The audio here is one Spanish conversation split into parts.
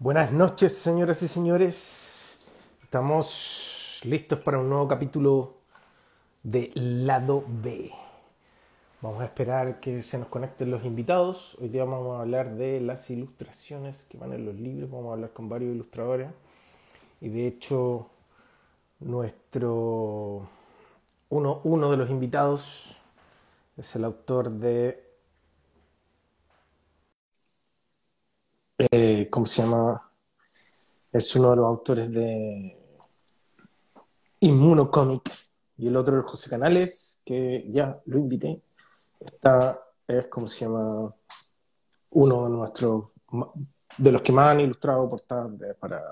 Buenas noches, señoras y señores. Estamos listos para un nuevo capítulo de Lado B. Vamos a esperar que se nos conecten los invitados. Hoy día vamos a hablar de las ilustraciones que van en los libros. Vamos a hablar con varios ilustradores. Y de hecho, nuestro uno, uno de los invitados es el autor de eh, ¿cómo se llama? Es uno de los autores de Inmunocomic y el otro es José Canales, que ya lo invité. Esta es, ¿cómo se llama? Uno de nuestros, de los que más han ilustrado portadas para,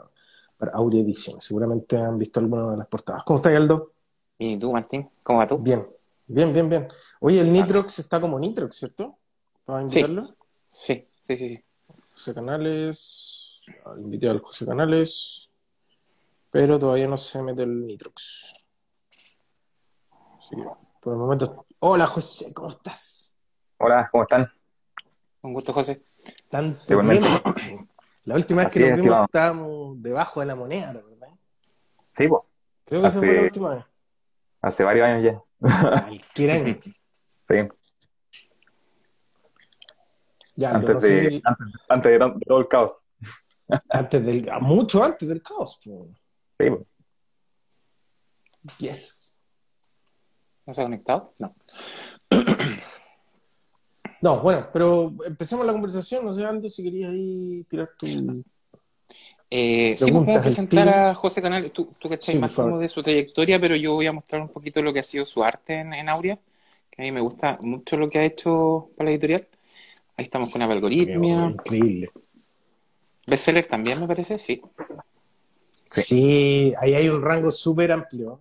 para Audio Edition. Seguramente han visto alguna de las portadas. ¿Cómo estás, Aldo? ¿Y tú, Martín? ¿Cómo va tú? Bien, bien, bien, bien. Oye, el Nitrox está como Nitrox, ¿cierto? ¿Para invitarlo? Sí, sí, sí, sí. José Canales, invité al José Canales, pero todavía no se mete el Nitrox. Así que, por el momento. Hola José, ¿cómo estás? Hola, ¿cómo están? Un gusto, José. Tanto Igualmente. tiempo. La última vez Así que nos es, vimos estimado. estábamos debajo de la moneda, ¿verdad? Sí, pues, Creo que esa fue la Hace- última vez. hace varios años ya. Cualquier año. Sí, Ya, antes, no de, si- antes, antes de, todo el caos. antes del, mucho antes del caos. po. Sí, pues. Yes. ¿No se ha conectado? No. No, bueno, pero empecemos la conversación. No sé, Aldo, si querías ahí tirar tu. Eh, sí, pues vamos a presentar a José Canales. Tú, tú cachai Sí, más como de su trayectoria, pero yo voy a mostrar un poquito lo que ha sido su arte en, en Aurea, que a mí me gusta mucho lo que ha hecho para la editorial. Ahí estamos con Algoritmia. Increíble. Bestseller también, me parece, sí. Sí. ahí hay un rango súper amplio.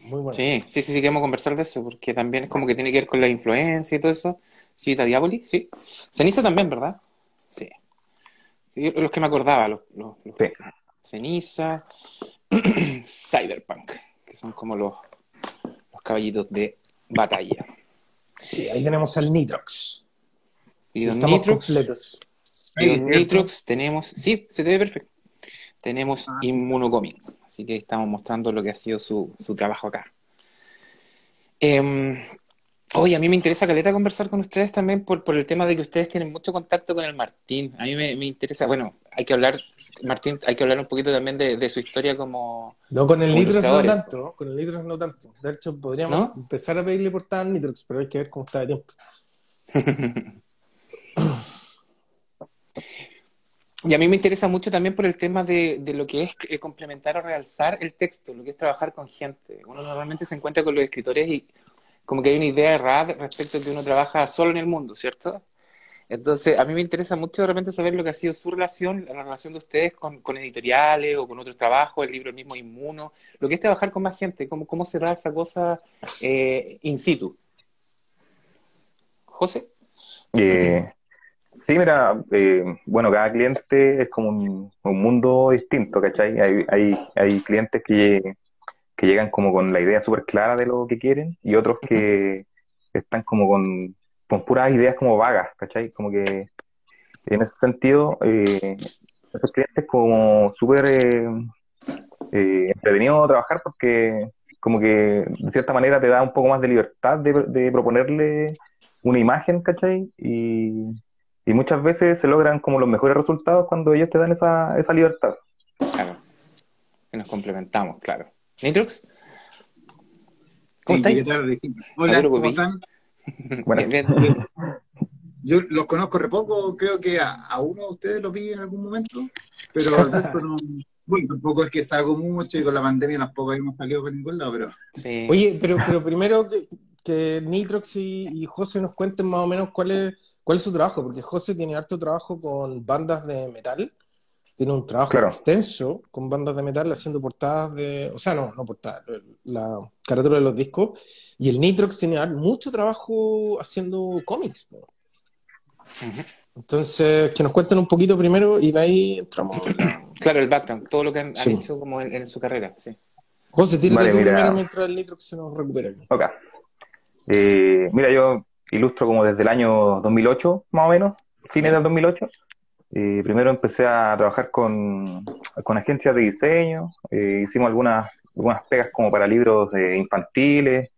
Muy bueno. Sí, sí, sí, sí, queremos conversar de eso, porque también es como que tiene que ver con la influencia y todo eso. Civita Diaboli, sí. Ceniza también, ¿verdad? Sí. Yo- los que me acordaba, los, los- los- Sí. Ceniza, Cyberpunk, que son como los, los caballitos de batalla. Sí, ahí tenemos al Nitrox. Y Sí, Don Nitrox, completos. y Don ¿cierto? Nitrox tenemos, sí, se te ve perfecto. Tenemos Inmunocomic, así que estamos mostrando lo que ha sido su, su trabajo acá. Em, oye, a mí me interesa caleta conversar con ustedes también por, por el tema de que ustedes tienen mucho contacto con el Martín. A mí me, me interesa, bueno, hay que hablar, Martín, hay que hablar un poquito también de, de su historia como... No, con el Nitrox no tanto. Con el Nitrox no tanto. De hecho, podríamos ¿No? empezar a pedirle portada al Nitrox, pero hay que ver cómo está de tiempo. Y a mí me interesa mucho también por el tema de, lo que es eh, complementar o realzar el texto, lo que es trabajar con gente. Uno normalmente se encuentra con los escritores y como que hay una idea errada respecto a que uno trabaja solo en el mundo, ¿cierto? Entonces, a mí me interesa mucho de repente saber lo que ha sido su relación, la relación de ustedes con, con editoriales o con otros trabajos, el libro mismo Inmuno, lo que es trabajar con más gente, cómo, cómo cerrar esa cosa eh, in situ. José, Eh, sí, mira, eh, bueno, cada cliente es como un, un mundo distinto, ¿cachai? Hay, hay, hay clientes que, que llegan como con la idea súper clara de lo que quieren y otros que están como con, con puras ideas como vagas, ¿cachai? Como que en ese sentido, eh, esos clientes como súper eh, eh, entretenido trabajar porque como que de cierta manera te da un poco más de libertad de, de proponerle una imagen, ¿cachai? Y, y muchas veces se logran como los mejores resultados cuando ellos te dan esa, esa libertad. claro, que nos complementamos, claro. Nitrox, ¿cómo Sí, estáis? tarde. Hola, ¿cómo están? Bueno, Bien, bien, bien. Yo los conozco re poco, creo que a, a uno de ustedes los vi en algún momento, pero al resto no. Bueno, tampoco es que salgo mucho y con la pandemia tampoco hemos salido por ningún lado, pero Sí. Oye, pero, pero primero que, que Nitrox y, y José nos cuenten más o menos cuál es, cuál es su trabajo, porque José tiene harto trabajo con bandas de metal, tiene un trabajo Claro. extenso con bandas de metal haciendo portadas de, o sea, no, no portadas, la carátula de los discos, y el Nitrox tiene mucho trabajo haciendo cómics. Entonces, que nos cuenten un poquito primero y de ahí entramos. en la- Claro, el background, todo lo que han, hecho como en, en su carrera, sí. José, tírate Vale, tú mira. primero mientras el Nitrox se nos recupera. ok. Eh, mira, yo ilustro como desde el año 2008, más o menos, fines del 2008. Eh, primero empecé a trabajar con, con agencias de diseño, eh, hicimos algunas, algunas pegas como para libros eh, infantiles,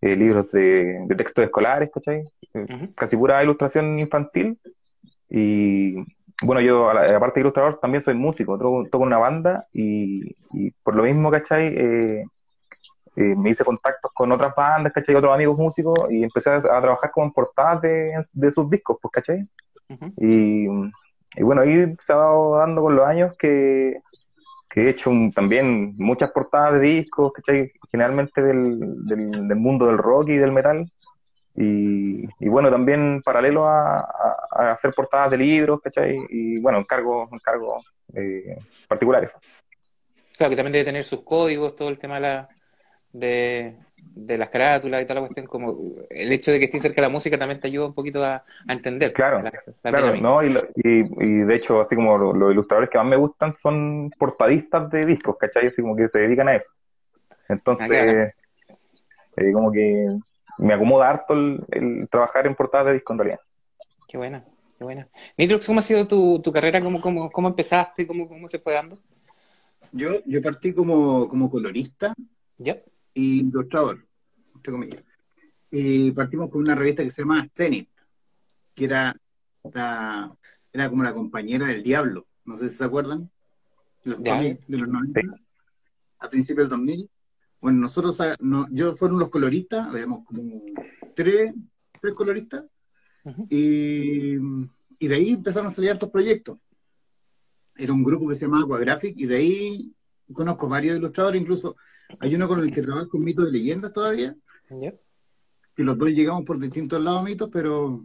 eh, libros de, de textos escolares, ¿cachai? Eh, Ujú. Casi pura ilustración infantil. Y bueno, yo, aparte de ilustrador, también soy músico, toco, toco una banda y, y por lo mismo, ¿cachai? Eh, me hice contactos con otras bandas, ¿cachai? Otros amigos músicos y empecé a, a trabajar como en portadas de, de sus discos, pues, ¿cachai? Y, y bueno, ahí se ha dado dando con los años que, que he hecho un- también muchas portadas de discos, ¿cachai? Generalmente del, del, del mundo del rock y del metal. Y, y bueno, también paralelo a, a- a hacer portadas de libros, ¿cachai? Y bueno, encargos, encargos eh, particulares. Claro, que también debe tener sus códigos, todo el tema de, la, de, de las carátulas y toda la cuestión, como el hecho de que estés cerca de la música también te ayuda un poquito a, a entender Claro, la, la Claro. ¿no? Y, lo- y, y de hecho, así como lo- los ilustradores que más me gustan son portadistas de discos, ¿cachai? Así como que se dedican a eso. Ah. Entonces, eh, como que me acomoda harto el, el trabajar en portadas de discos en realidad. Qué buena, qué buena. Nitrox, ¿cómo ha sido tu, tu carrera? ¿Cómo, cómo, cómo empezaste? ¿Cómo, ¿Cómo se fue dando? Yo, yo partí como, como colorista ¿Ya? Ilustrador, entre comillas. Y partimos con una revista que se llama Zenith, que era, la- era como la compañera del diablo. No sé si se acuerdan. Los de los 90, a principios del 2000. Bueno, nosotros, ah, no, yo fueron los coloristas, habíamos como tres, tres coloristas, Ujú. y, y de ahí empezaron a salir hartos proyectos. Era un grupo que se llamaba Aquagraphic, y de ahí conozco varios ilustradores, incluso hay uno con el que trabajo con mitos de leyendas todavía, ¿Ya? que los dos llegamos por distintos lados mitos, pero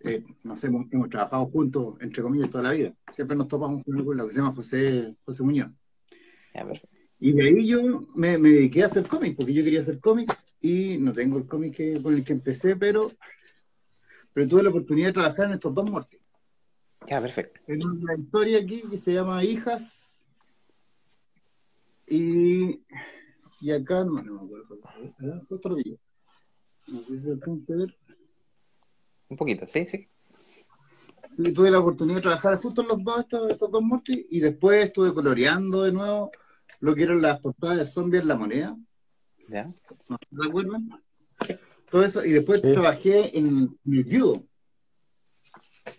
eh, no sé, hemos, hemos trabajado juntos, entre comillas, toda la vida. Siempre nos topamos con algo que se llama José, José Muñoz. Ya, perfecto. Y de ahí yo me, me dediqué a hacer cómics, porque yo quería hacer cómics y no tengo el cómic que- con el que empecé, pero, pero tuve la oportunidad de trabajar en estos dos muertes. Ya, perfecto. En una historia aquí que se llama Hijas y, y acá, no, no me acuerdo, ¿eh? otro día. No sé si se alcanza a ver. Un poquito, sí, sí. Y tuve la oportunidad de trabajar justo en los dos, estos, estos dos muertes, y después estuve coloreando de nuevo lo que eran las portadas de Zombie en la moneda. Ya. ¿No se acuerdan? Todo eso, y después Sí. trabajé en, en el judo.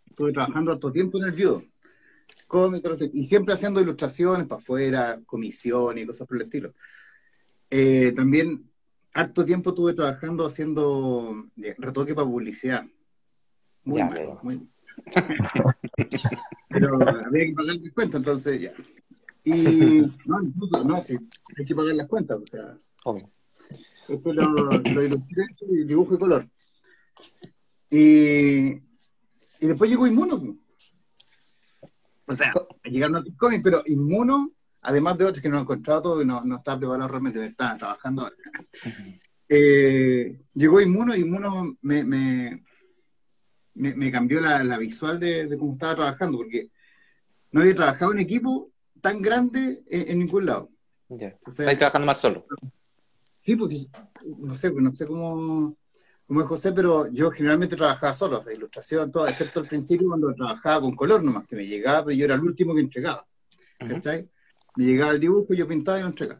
Estuve trabajando harto tiempo en el judo. Cómics, y siempre haciendo ilustraciones para afuera, comisiones y cosas por el estilo. Eh, también, harto tiempo estuve trabajando haciendo eh, retoque para publicidad. Muy Ya, malo, ya. muy- Pero había que pagar las cuentas, entonces ya. Y no, incluso, no, sí, hay que pagar las cuentas, o sea, Obvio. esto lo, lo ilustré y dibujo y color. Y, y después llegó Inmuno. O sea, llegaron otros cómics, pero Inmuno, además de otros que no he encontrado todo y no, no estaba preparado realmente, estaba trabajando ahora. Eh, llegó Inmuno y Inmuno me, me, me, me cambió la, la visual de, de cómo estaba trabajando, porque no había trabajado en equipo tan grande en, en ningún lado. Ya. O sea, Estás trabajando más solo. Sí, porque no sé, no sé cómo, cómo es José, pero yo generalmente trabajaba solo, de ilustración, todo, excepto al principio cuando trabajaba con color nomás, que me llegaba, pero yo era el último que entregaba. Ujú. ¿Cachai? Me llegaba el dibujo, yo pintaba y lo entregaba.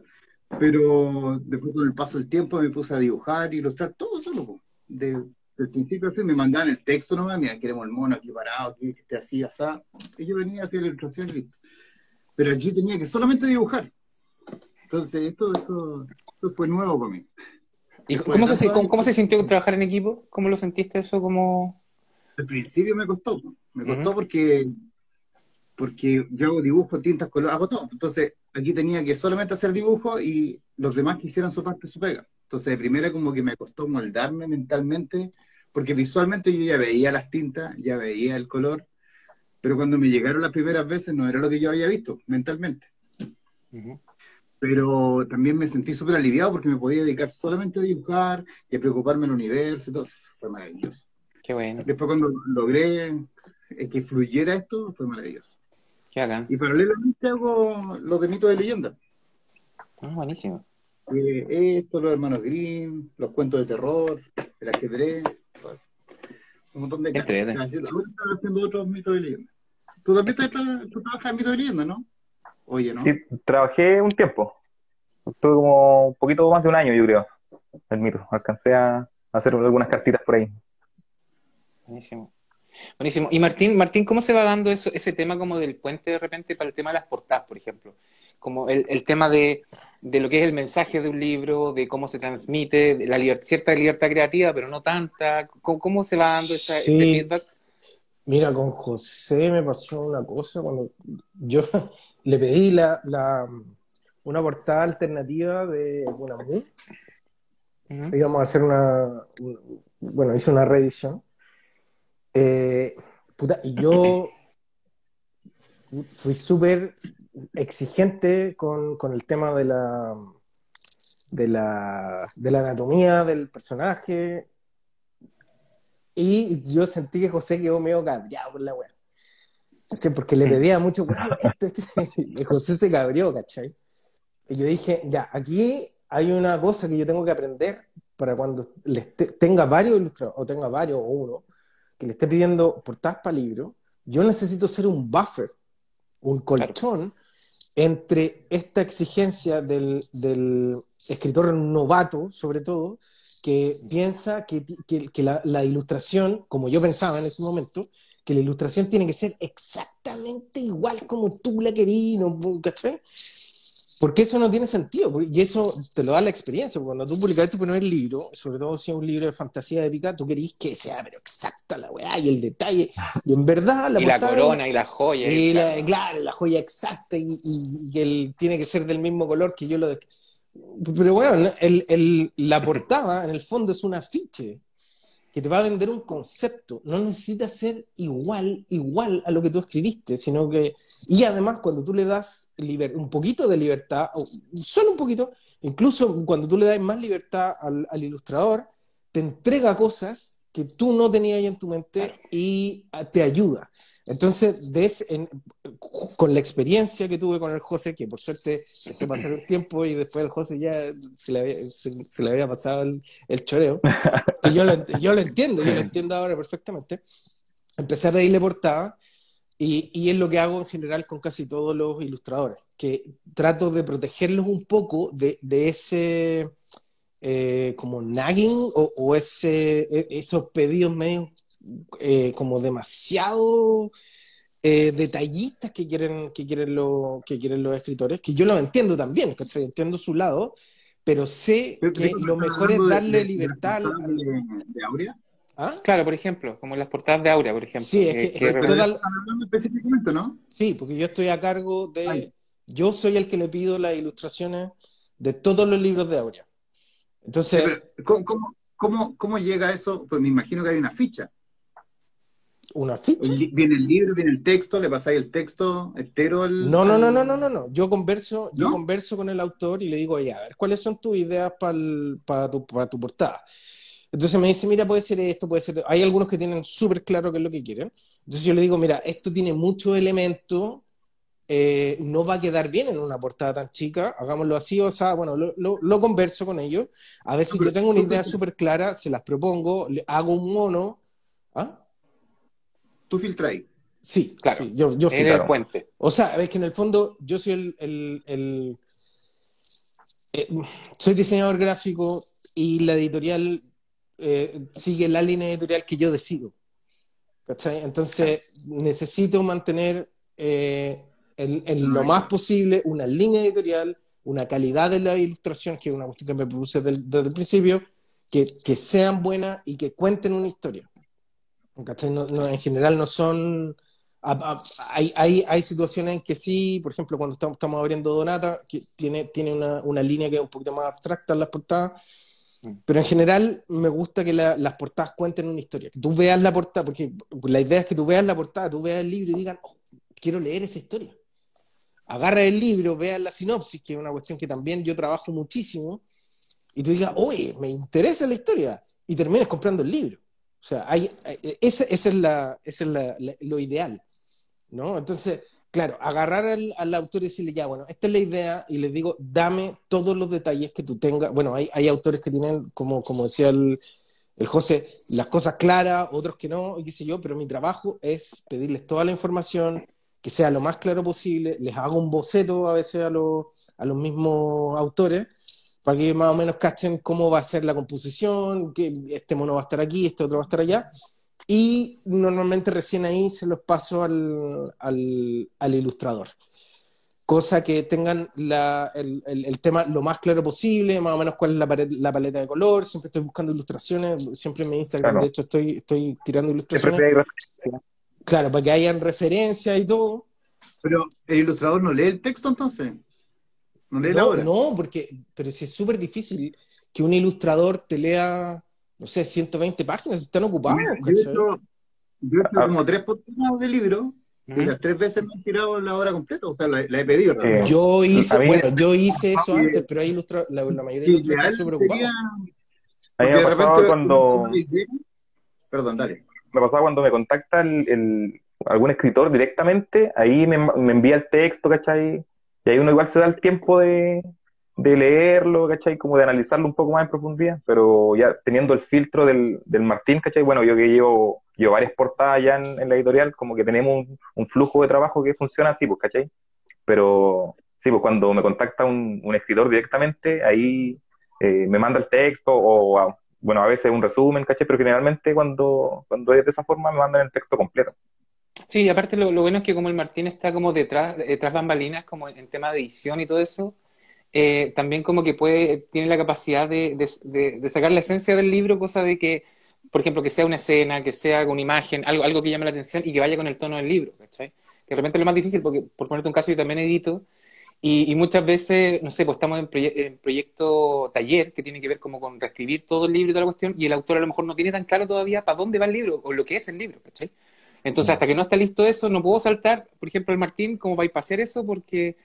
Pero después con el paso del tiempo me puse a dibujar ilustrar todo solo. De, del principio al fin me mandaban el texto nomás, mira, queremos el mono aquí parado, aquí, que esté así, así. Y yo venía a hacer la ilustración y listo. Pero aquí tenía que solamente dibujar. Entonces, esto, esto, esto fue nuevo para mí. ¿Y cómo se, cómo, cómo se sintió trabajar en equipo? ¿Cómo lo sentiste eso como...? Al principio me costó, me costó Ujú. porque, porque yo hago dibujos, tintas, color, hago todo. Entonces, aquí tenía que solamente hacer dibujos y los demás que hicieran su parte, su pega. Entonces, de primera como que me costó moldarme mentalmente, porque visualmente yo ya veía las tintas, ya veía el color, pero cuando me llegaron las primeras veces no era lo que yo había visto mentalmente. Pero también me sentí súper aliviado porque me podía dedicar solamente a dibujar y a preocuparme del universo y todo. Fue maravilloso. Qué bueno, Después cuando logré eh, que fluyera esto, fue maravilloso. Qué bacán. Y paralelamente hago los de mitos de leyenda. Ah, buenísimo. Eh, esto, los hermanos Grimm, los cuentos de terror, el ajedrez, eso. un montón de cosas. entrete. Ahora estoy haciendo otros mitos de leyenda. Tú también estás tra- tú trabajas en mito vivienda, ¿no? Oye, ¿no? Sí, trabajé un tiempo. Estuve como un poquito más de un año, yo creo, el mito. Alcancé a hacer algunas cartitas por ahí. Buenísimo. Buenísimo. Y Martín, Martín, ¿cómo se va dando eso, ese tema como del puente de repente para el tema de las portadas, por ejemplo? Como el, el tema de, de lo que es el mensaje de un libro, de cómo se transmite, de la liber- cierta libertad creativa, pero no tanta. ¿Cómo, cómo se va dando esa, ese Sí. feedback? Mira, con José me pasó una cosa cuando yo le pedí la, la- una portada alternativa de Buenamu. Ujú. íbamos a hacer una, un- bueno, hice una reedición. Eh, puta, y yo fui súper exigente con, con el tema de la, de la, de la anatomía del personaje. Y yo sentí que José quedó medio cabreado por la. ¿Cachai? Porque le pedía mucho, "Weón, esto, esto", y José se cabrió, ¿cachai? Y yo dije, ya, aquí hay una cosa que yo tengo que aprender para cuando le esté- tenga varios ilustradores, o tenga varios o uno, que le esté pidiendo portadas para libro, yo necesito ser un buffer, un colchón entre esta exigencia del, del escritor novato, sobre todo, que piensa que, que- que la, la ilustración, como yo pensaba en ese momento, que la ilustración tiene que ser exactamente igual como tú la querías, ¿no? ¿cachai? Porque eso no tiene sentido, porque- y eso te lo da la experiencia. porque Cuando tú publicas tu primer libro, sobre todo si es un libro de fantasía épica, tú querís que sea pero exacta la weá y el detalle. Y en verdad la Y la corona y la joya. y la- claro. claro, la joya exacta y, y- y el, tiene que ser del mismo color que yo lo... de- Pero bueno, el- el- la portada en el fondo es un afiche que te va a vender un concepto. No necesita ser igual, igual a lo que tú escribiste, sino que... Y además cuando tú le das liber- un poquito de libertad, o solo un poquito, incluso cuando tú le das más libertad al, al ilustrador, te entrega cosas que tú no tenías ahí en tu mente y ah, te ayuda. Entonces, con la experiencia que tuve con el José, que por suerte dejé pasar un tiempo y después el José ya se le había, pasado el, el choreo, que yo lo, entiendo, yo lo entiendo ahora perfectamente, empecé a pedirle portada y, y es lo que hago en general con casi todos los ilustradores, que trato de protegerlos un poco de, de ese eh, como nagging o, e- esos pedidos medio eh, como demasiado eh, detallistas que quieren, que, quieren lo- que quieren los escritores, que yo lo entiendo también, ¿cachai? entiendo su lado, pero sé Pero, que lo ¿estás mejor es darle de- libertad al... de, de, de Aurea? ¿Ah? Claro, por ejemplo, como las portadas de Aurea, por ejemplo. Sí, es que- que que- toda- Están hablando específicamente, ¿no? Sí, porque yo estoy a cargo de... Ay. Yo soy el que le pido las ilustraciones de todos los libros de Aurea. Sí, Entonces, pero ¿cómo, cómo, cómo, cómo llega eso? Pues me imagino que hay una ficha. Una ficha. Viene el libro, viene el texto, le pasáis el texto entero al. No, no, no, no, no, no, no. Yo converso, yo ¿No? converso con el autor y le digo, ya, a ver, ¿cuáles son tus ideas para tu, para tu portada? Entonces me dice, mira, puede ser esto, puede ser... Hay algunos que tienen súper claro qué es lo que quieren. Entonces yo le digo, mira, esto tiene muchos elementos, eh, no va a quedar bien en una portada tan chica, hagámoslo así, o sea, bueno, lo, lo- lo converso con ellos. A veces Pero yo tengo una idea súper clara, se las propongo, le hago un mono. ¿Ah? Tú filtráis. Sí, Claro. sí, yo, yo en el puente. o sea, es que en el fondo yo soy el, el- el- eh, soy diseñador gráfico y la editorial eh, sigue la línea editorial que yo decido. ¿Cachai? Entonces necesito mantener eh, en, en lo más posible una línea editorial, una calidad de la ilustración, que es una cuestión que me produce del- desde el principio, que, que sean buenas y que cuenten una historia. ¿Cachai? No- no, en general no son... a- a- hay, hay, hay situaciones en que sí, por ejemplo, cuando estamos, estamos abriendo Donata, que tiene, tiene una, una línea que es un poquito más abstracta en las portadas, pero en general me gusta que la- las portadas cuenten una historia, que tú veas la portada, porque la idea es que tú veas la portada, tú veas el libro y digan, oh, quiero leer esa historia. Agarra el libro, veas la sinopsis, que es una cuestión que también yo trabajo muchísimo, y tú digas, oye, me interesa la historia, y termines comprando el libro. O sea, hay, hay- esa, esa es, la, esa es la- la- lo ideal, ¿no? Entonces, claro, agarrar al, al autor y decirle, ya, bueno, esta es la idea, y le digo, dame todos los detalles que tú tengas. Bueno, hay, hay autores que tienen, como, como decía el, el José las cosas claras, otros que no, y qué sé yo, pero mi trabajo es pedirles toda la información, que sea lo más claro posible, les hago un boceto a veces a los, a los mismos autores, para que más o menos cachen cómo va a ser la composición, que este mono va a estar aquí, este otro va a estar allá, y normalmente recién ahí se los paso al, al, al ilustrador cosa que tengan la, el, el, tema lo más claro posible, más o menos cuál es la, la, paleta de color, siempre estoy buscando ilustraciones, siempre mi Instagram, de hecho estoy, estoy tirando ilustraciones. Claro, para que hayan referencias y todo. Pero el ilustrador no lee el texto entonces. No lee la obra. No, porque, pero si es súper difícil que un ilustrador te lea, no sé, 120 páginas, están ocupados. yo, he ah. como tres páginas de libro y las tres veces me han tirado la hora completa, o sea, la, he pedido. Yo hice, bueno, yo hice eso antes, pero hay ilustra, la, mayoría de los ilustradores están súper ocupados. Me pasaba cuando... Perdón, dale. Me pasaba cuando me contacta el, algún escritor directamente, ahí me, me, envía el texto, ¿cachai? Y ahí uno igual se da el tiempo de, de leerlo, ¿cachai? Como de analizarlo un poco más en profundidad, pero ya teniendo el filtro del, del Martín, ¿cachai? Bueno, yo que llevo, llevo varias portadas ya en, la editorial, como que tenemos un, flujo de trabajo que funciona así, pues, ¿cachai? Pero sí, pues cuando me contacta un, un escritor directamente, ahí eh, me manda el texto o, bueno, a veces un resumen, ¿cachai? Pero generalmente cuando, cuando es de esa forma me mandan el texto completo. Sí, y aparte lo, bueno es que como el Martín está como detrás, detrás bambalinas, como en tema de edición y todo eso, eh, también como que puede, tiene la capacidad de, de, sacar la esencia del libro, cosa de que, por ejemplo, que sea una escena, que sea una imagen, algo, algo que llame la atención y que vaya con el tono del libro, ¿cachai? Que de repente es lo más difícil, porque por ponerte un caso, yo también edito, y, muchas veces, no sé, pues estamos en, en, proyecto taller, que tiene que ver como con reescribir todo el libro y toda la cuestión, y el autor a lo mejor no tiene tan claro todavía para dónde va el libro, o lo que es el libro, ¿cachai? Entonces, hasta que no está listo eso, no puedo saltar, por ejemplo, el Martín, como va a pasear eso, porque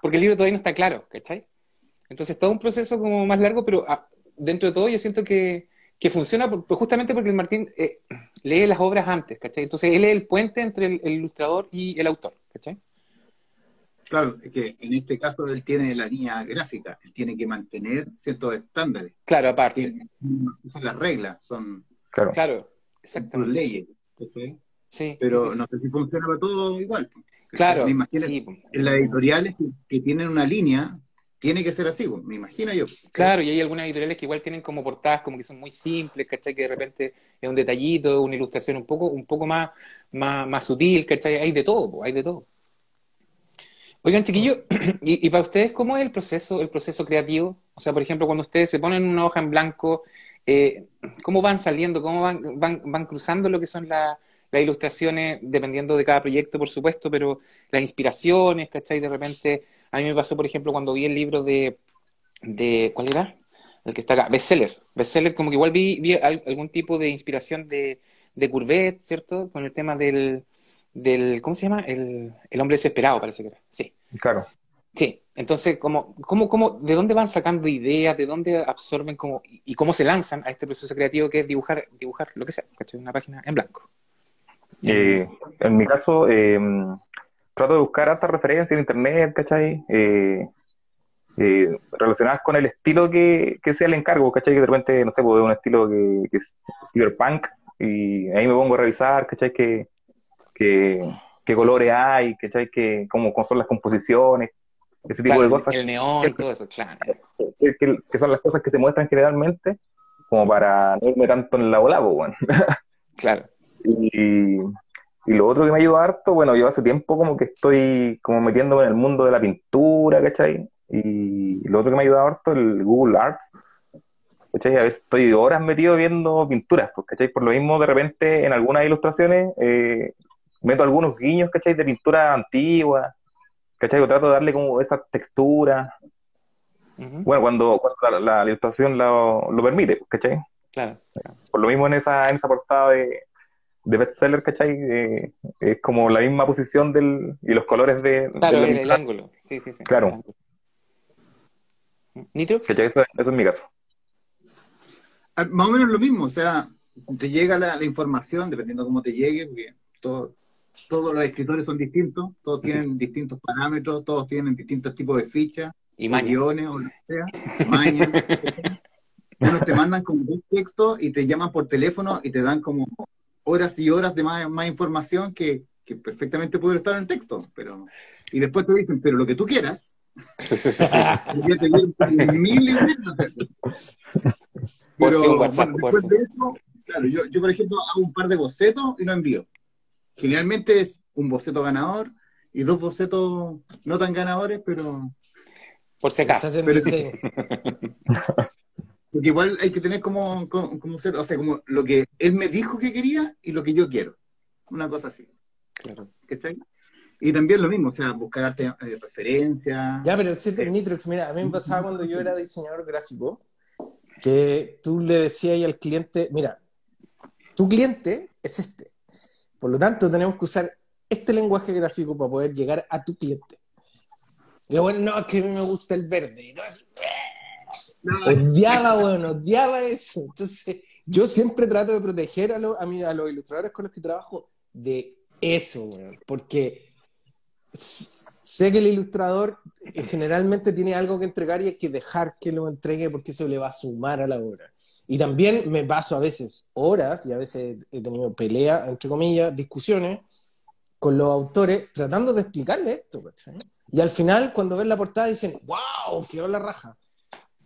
porque el libro todavía no está claro, ¿cachai? Entonces, todo un proceso como más largo, pero ah, dentro de todo yo siento que, que funciona pues justamente porque el Martín eh, lee las obras antes, ¿cachai? Entonces, él es el puente entre el, ilustrador y el autor, ¿cachai? Claro, es que en este caso él tiene la línea gráfica, él tiene que mantener ciertos estándares. Claro, aparte. Son las reglas, son claro, claro exactamente. leyes. Sí, Pero no sé si funciona para todo igual. Claro. Me imagino en las editoriales que, tienen una línea, tiene que ser así, me imagino yo. Claro, y hay algunas editoriales que igual tienen como portadas como que son muy simples, ¿cachai? Que de repente es un detallito, una ilustración un poco, un poco más, más, sutil, ¿cachai? Hay de todo, hay de todo. Oigan, chiquillos, ¿y, para ustedes cómo es el proceso, el proceso creativo? O sea, por ejemplo, cuando ustedes se ponen una hoja en blanco, eh, ¿cómo van saliendo? ¿Cómo van, van, van cruzando lo que son las las ilustraciones, dependiendo de cada proyecto, por supuesto, pero las inspiraciones, ¿cachai? De repente, a mí me pasó, por ejemplo, cuando vi el libro de, de ¿cuál era? El que está acá, bestseller. Bestseller, como que igual vi, vi algún tipo de inspiración de, de Courbet, ¿cierto? Con el tema del, del ¿cómo se llama? El, el hombre desesperado, parece que era. Sí. Claro. Sí, entonces, ¿cómo, cómo, cómo, ¿de dónde van sacando ideas? ¿De dónde absorben cómo, y cómo se lanzan a este proceso creativo que es dibujar, dibujar lo que sea, ¿cachai? Una página en blanco. Eh, en mi caso, eh, trato de buscar hartas referencias en internet, ¿cachai? Eh, eh, relacionadas con el estilo que, que, sea el encargo, ¿cachai? Que de repente, no sé, puedo un estilo que, es cyberpunk y ahí me pongo a revisar, ¿cachai? Que, qué colores hay, ¿cachai? Que, cómo, son las composiciones, ese tipo de cosas. El neón y todo eso, claro. Que, son las cosas que se muestran generalmente, como para no irme tanto en la volada, bueno. claro. Y, lo otro que me ayuda harto, bueno, yo hace tiempo como que estoy como metiéndome en el mundo de la pintura, ¿cachai? Y lo otro que me ayuda harto, el Google Arts, ¿cachai? A veces estoy horas metido viendo pinturas, pues, ¿cachai? Por lo mismo, de repente, en algunas ilustraciones, eh, meto algunos guiños, ¿cachai? De pintura antigua, ¿cachai? Yo trato de darle como esa textura. Bueno, cuando, la, ilustración lo, lo permite, pues, ¿cachai? Claro, Por lo mismo en esa, en esa portada de, de bestseller, ¿cachai? Eh, es como la misma posición del, y los colores de... Claro, el, ángulo, sí, sí, sí. Claro. ¿Nitro? ¿Cachai? Eso, es mi caso. Ah, más o menos lo mismo, o sea, te llega la, información, dependiendo cómo te llegue, porque todo, todos los escritores son distintos, todos tienen distintos parámetros, todos tienen distintos tipos de fichas, y guiones o lo que sea, mañas. unos te mandan como un texto y te llaman por teléfono y te dan como horas y horas de más, más información que, que perfectamente puede estar en el texto, pero y después te dicen, pero lo que tú quieras. mil Pero WhatsApp, bueno, de eso, claro, yo, yo, por ejemplo hago un par de bocetos y los envío. Generalmente es un boceto ganador y dos bocetos no tan ganadores, pero Por si Se acaso. Pero-. porque igual hay que tener como, como, como ser, o sea, como lo que él me dijo que quería y lo que yo quiero. Una cosa así. Claro. ¿cachai? Y también lo mismo, o sea, buscar arte, eh, referencias. Ya, pero sí, Nitrox, mira, a mí me pasaba cuando yo era diseñador gráfico, que tú le decías al cliente, mira, tu cliente es este. Por lo tanto, tenemos que usar este lenguaje gráfico para poder llegar a tu cliente. Y bueno, no, es que a mí me gusta el verde. Y todo así, odiaba, bueno, odiaba eso. Entonces, yo siempre trato de proteger a, lo- a, mí- a los ilustradores con los que trabajo de eso, weón, porque sé que el ilustrador eh, generalmente tiene algo que entregar y hay que dejar que lo entregue porque eso le va a sumar a la obra. Y también me paso a veces horas, y a veces he tenido peleas, entre comillas, discusiones con los autores tratando de explicarle esto. Y al final, cuando ven la portada, dicen, wow, quedó la raja.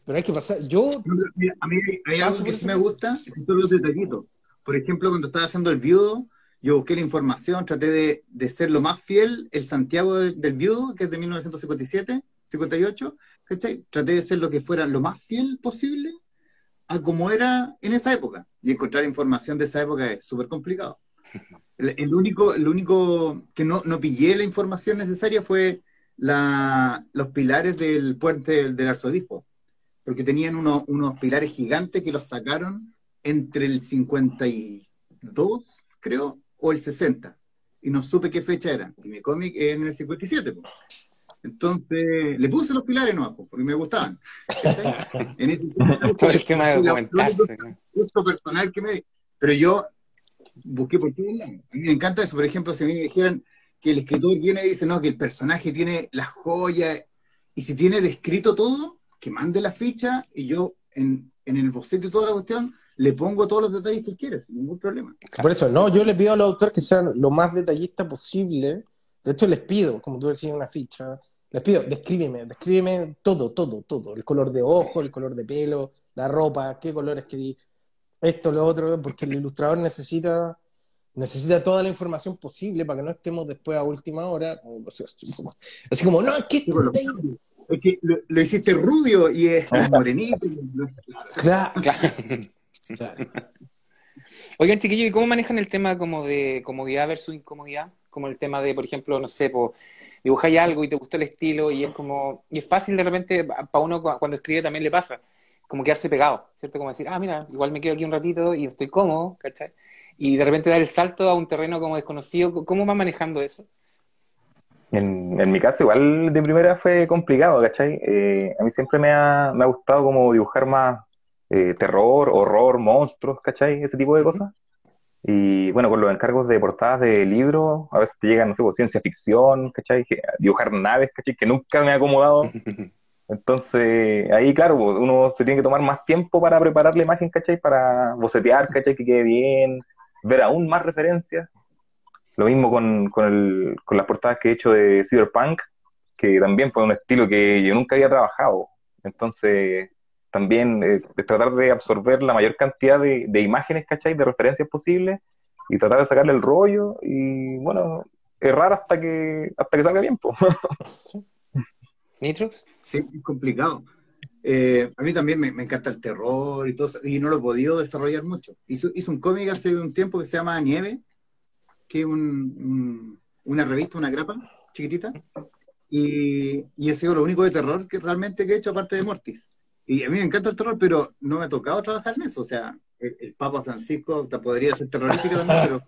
Pero hay que pasar, yo mira, a mí hay algo que sí me gusta, son los detallitos. Por ejemplo, cuando estaba haciendo el viudo, yo busqué la información, traté de, de ser lo más fiel, el Santiago de- del viudo, que es de 1957, 58, ¿cachai? Traté de ser lo que fuera lo más fiel posible a como era en esa época. Y encontrar información de esa época es súper complicado. El, el único, el único que no, no pillé la información necesaria fue la, los pilares del puente del, del arzobispo porque tenían unos, unos pilares gigantes que los sacaron entre el 52, creo, o el 60. Y no supe qué fecha era. Y mi cómic es en el 57. po. Entonces, le puse los pilares no, porque me gustaban. En ese Todo el tema de documentarse. personal que me pero yo busqué por lados. A mí me encanta eso, por ejemplo, si a mí me dijeran que el escritor viene y dice, no, que el personaje tiene las joyas, y si tiene descrito todo, que mande la ficha, y yo en, en el boceto y toda la cuestión, le pongo todos los detalles que quiera, sin ningún problema. Por eso, no, yo les pido a los autores que sean lo más detallistas posible. De hecho, les pido, como tú decías una ficha, les pido, descríbeme, descríbeme todo, todo, todo. El color de ojo, el color de pelo, la ropa, qué colores querí, esto, lo otro, porque el ilustrador necesita, necesita toda la información posible para que no estemos después a última hora. Así como, no, es que este- Es que lo, lo hiciste rubio y es morenito. Claro, Claro. Oigan, chiquillos, ¿y cómo manejan el tema como de comodidad versus incomodidad? Como el tema de, por ejemplo, no sé, po, dibujáis algo y te gustó el estilo y es como, y es fácil de repente, para uno cu- cuando escribe también le pasa, como quedarse pegado, ¿cierto? Como decir, ah, mira, igual me quedo aquí un ratito y estoy cómodo, ¿cachai? Y de repente dar el salto a un terreno como desconocido, ¿cómo va manejando eso? En, en mi caso, igual de primera fue complicado, ¿cachai? Eh, a mí siempre me ha, me ha gustado como dibujar más eh, terror, horror, monstruos, ¿cachai? Ese tipo de cosas. Y bueno, con los encargos de portadas de libros, a veces te llegan, no sé, pues, ciencia ficción, ¿cachai? Que- dibujar naves, ¿cachai? Que nunca me ha acomodado. Entonces, ahí, claro, pues, uno se tiene que tomar más tiempo para preparar la imagen, ¿cachai? Para bocetear, ¿cachai? Que quede bien, ver aún más referencias. Lo mismo con, con, el, con las portadas que he hecho de Cyberpunk, que también fue un estilo que yo nunca había trabajado. Entonces, también eh, es tratar de absorber la mayor cantidad de, de imágenes, ¿cachai? De referencias posibles y tratar de sacarle el rollo y, bueno, errar hasta que, hasta que salga bien, po. ¿Nitrox? Sí, es complicado. Eh, a mí también me, me encanta el terror y todo eso, y no lo he podido desarrollar mucho. Hizo, hizo un cómic hace un tiempo que se llama Nieve, que es un- un- una revista, una grapa chiquitita, y, y ha sido lo único de terror que realmente que he hecho aparte de Mortis. Y a mí me encanta el terror, pero no me ha tocado trabajar en eso. O sea, el, el Papa Francisco podría ser terrorífico también, pero.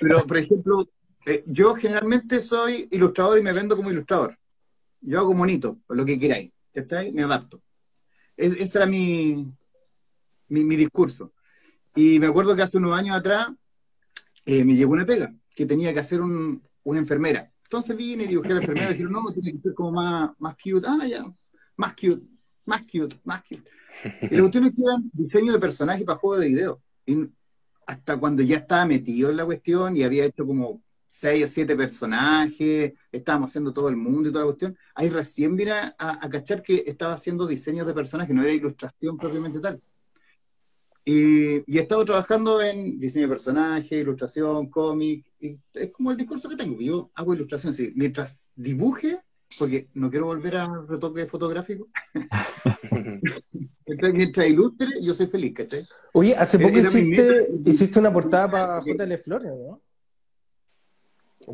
Pero, por ejemplo, eh, yo generalmente soy ilustrador y me vendo como ilustrador. Yo hago monito, lo que queráis. ¿Cachai? Me adapto. Es- ese era mi, mi, mi discurso. Y me acuerdo que hace unos años atrás eh, me llegó una pega, que tenía que hacer un- una enfermera. Entonces vine y dibujé a la enfermera y dijeron, no, tiene que ser como más, más cute. Ah, ya, más cute. más cute, más cute. Y la cuestión es que eran diseño de personajes para juegos de video. Hasta cuando ya estaba metido en la cuestión y había hecho como seis o siete personajes, estábamos haciendo todo el mundo y toda la cuestión, ahí recién vine a, a cachar que estaba haciendo diseños de personajes, no era ilustración propiamente tal. Y, y he estado trabajando en diseño de personajes, ilustración, cómic, y es como el discurso que tengo. Yo hago ilustración, sí. mientras dibuje, porque no quiero volver a retoque fotográfico, mientras ilustre, yo soy feliz, ¿cachai? Oye, hace poco hiciste, hiciste una portada para JL Flores, ¿no?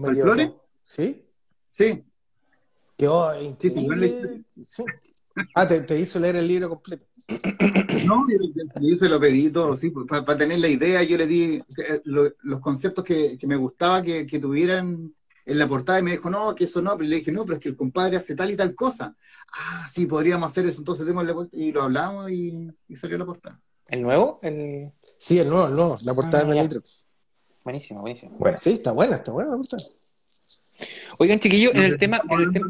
¿Para Flores? ¿Sí? Sí. Quedó increíble. Sí, Ah, te, te, hizo leer el libro completo. No, yo, se lo pedí todo, sí, pues, para, tener la idea, yo le di eh, los conceptos que, que me gustaba que, que, tuvieran en la portada y me dijo, no, que eso no, pero le dije, no, pero es que el compadre hace tal y tal cosa. Ah, sí, podríamos hacer eso, entonces démosle y lo hablamos y, y, salió la portada. ¿El nuevo? El... Sí, el nuevo, el nuevo, la portada ah, de Nitrox. Buenísimo, buenísimo. Bueno. Sí, está buena, está buena la portada. Oigan, chiquillos, en el tema... En el tema...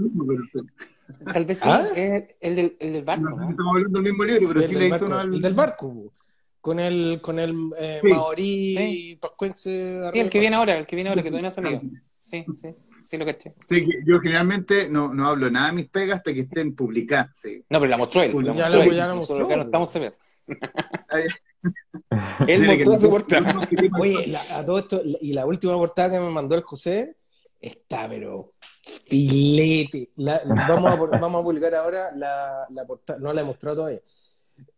Tal vez sí, ¿Ah? es el del, el del barco. No, Estamos hablando del mismo libro, pero sí, sí le hizo uno al... El del barco, con el, con el eh, sí. maorí sí. pascuense. Sí, el que viene ahora, el que viene ahora, que todavía no ha salido. Sí, sí, sí lo caché. Sí, yo generalmente no, no hablo nada de mis pegas hasta que estén publicadas. Sí. No, pero la mostró él. La ya, mostró él. ya la mostró. Solo que no estamos a ver. él mostró su portada. Oye, la, a todo esto, y la última portada que me mandó el José está, pero filete. La, vamos, a, vamos a publicar ahora la, la portada, no la he mostrado todavía.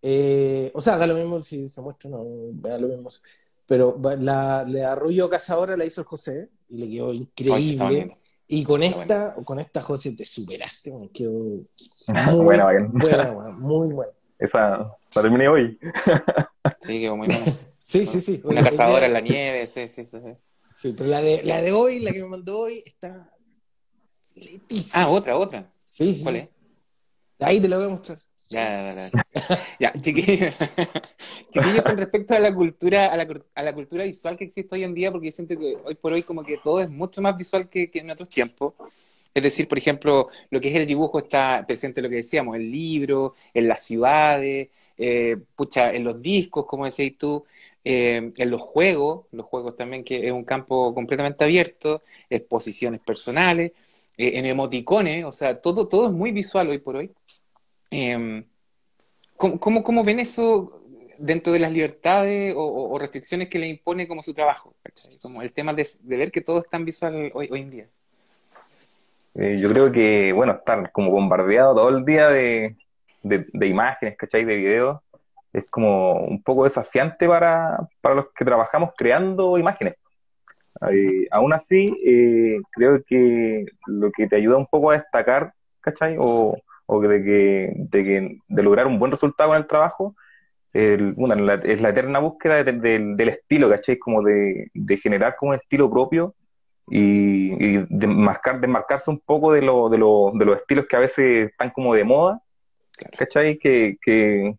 Eh, o sea, da lo mismo si se muestra, no, da lo mismo. Pero la de Arroyo Cazadora la hizo el José y le quedó increíble. y con esta, con esta José te superaste, man, quedó muy buena, buena, muy buena. Esa la terminé hoy. sí, quedó muy buena. sí, sí, sí. Una cazadora en la nieve, sí, sí, sí. Sí, pero la de, la de hoy, la que me mandó hoy, está Ah, otra, otra. Sí, sí. ¿Cuál es? Ahí te lo voy a mostrar. Ya, ya, ya. ya chiquillos, chiquillo, con respecto a la cultura, a la, a la, cultura visual que existe hoy en día, porque yo siento que hoy por hoy como que todo es mucho más visual que, que en otros tiempos. Es decir, por ejemplo, lo que es el dibujo está presente en lo que decíamos, el libro, en las ciudades, eh, pucha, en los discos, como decías tú, eh, en los juegos, los juegos también, que es un campo completamente abierto, exposiciones personales. Eh, en emoticones, o sea, todo, todo es muy visual hoy por hoy. Eh, ¿cómo, cómo, cómo, ven eso dentro de las libertades o, restricciones que le impone como su trabajo? Como el tema de, ver que todo es tan visual hoy, hoy en día. Eh, yo creo que, bueno, estar como bombardeado todo el día de, de, de imágenes, ¿cachai? De videos, es como un poco desafiante para, para los que trabajamos creando imágenes. Eh, aún así, eh, creo que lo que te ayuda un poco a destacar, ¿cachai? O, o de, que, de, que, de lograr un buen resultado en el trabajo, el, una, la, es la eterna búsqueda de, de, del estilo, ¿cachai? Como de, generar como un estilo propio y, y de, marcar, de marcarse un poco de, lo, de, lo, de los estilos que a veces están como de moda, ¿cachai? Que, que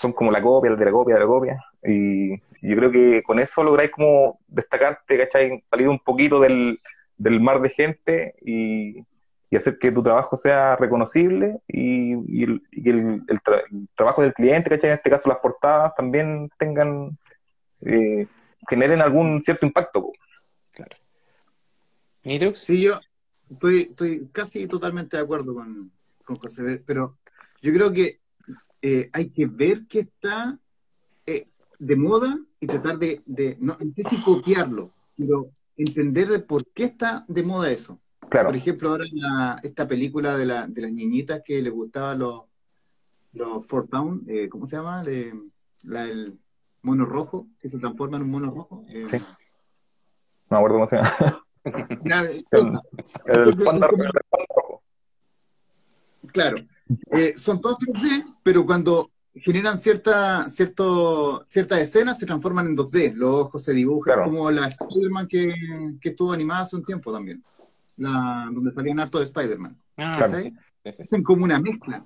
son como la copia, de la copia, de la copia. Y, yo creo que con eso lográis como destacarte, ¿cachai? Salir un poquito del, del mar de gente y, y, hacer que tu trabajo sea reconocible y, y, el, y el, el, tra el, trabajo del cliente, ¿cachai? En este caso las portadas también tengan, eh, generen algún cierto impacto. Claro. ¿Nitrux? Sí, yo estoy, estoy casi totalmente de acuerdo con, con José, pero yo creo que eh, hay que ver que está eh, de moda y tratar de, de no, no sé si copiarlo, pero entender de por qué está de moda eso. Claro. Por ejemplo, ahora la, esta película de, la, de las niñitas que les gustaba los, los Fort Town, eh, ¿cómo se llama? Le, la, el mono rojo, que se transforma en un mono rojo. Eh, sí. No me acuerdo cómo se llama. El, el, panda, el panda rojo. Claro. Eh, son todos 3D, pero cuando generan cierta, cierto, ciertas escenas, se transforman en 2D. Los ojos se dibujan Claro. como la Spider-Man que, que estuvo animada hace un tiempo también. La, donde salían harto de Spider-Man. Ah, Claro. sí, sí, sí, sí. Hacen como una mezcla.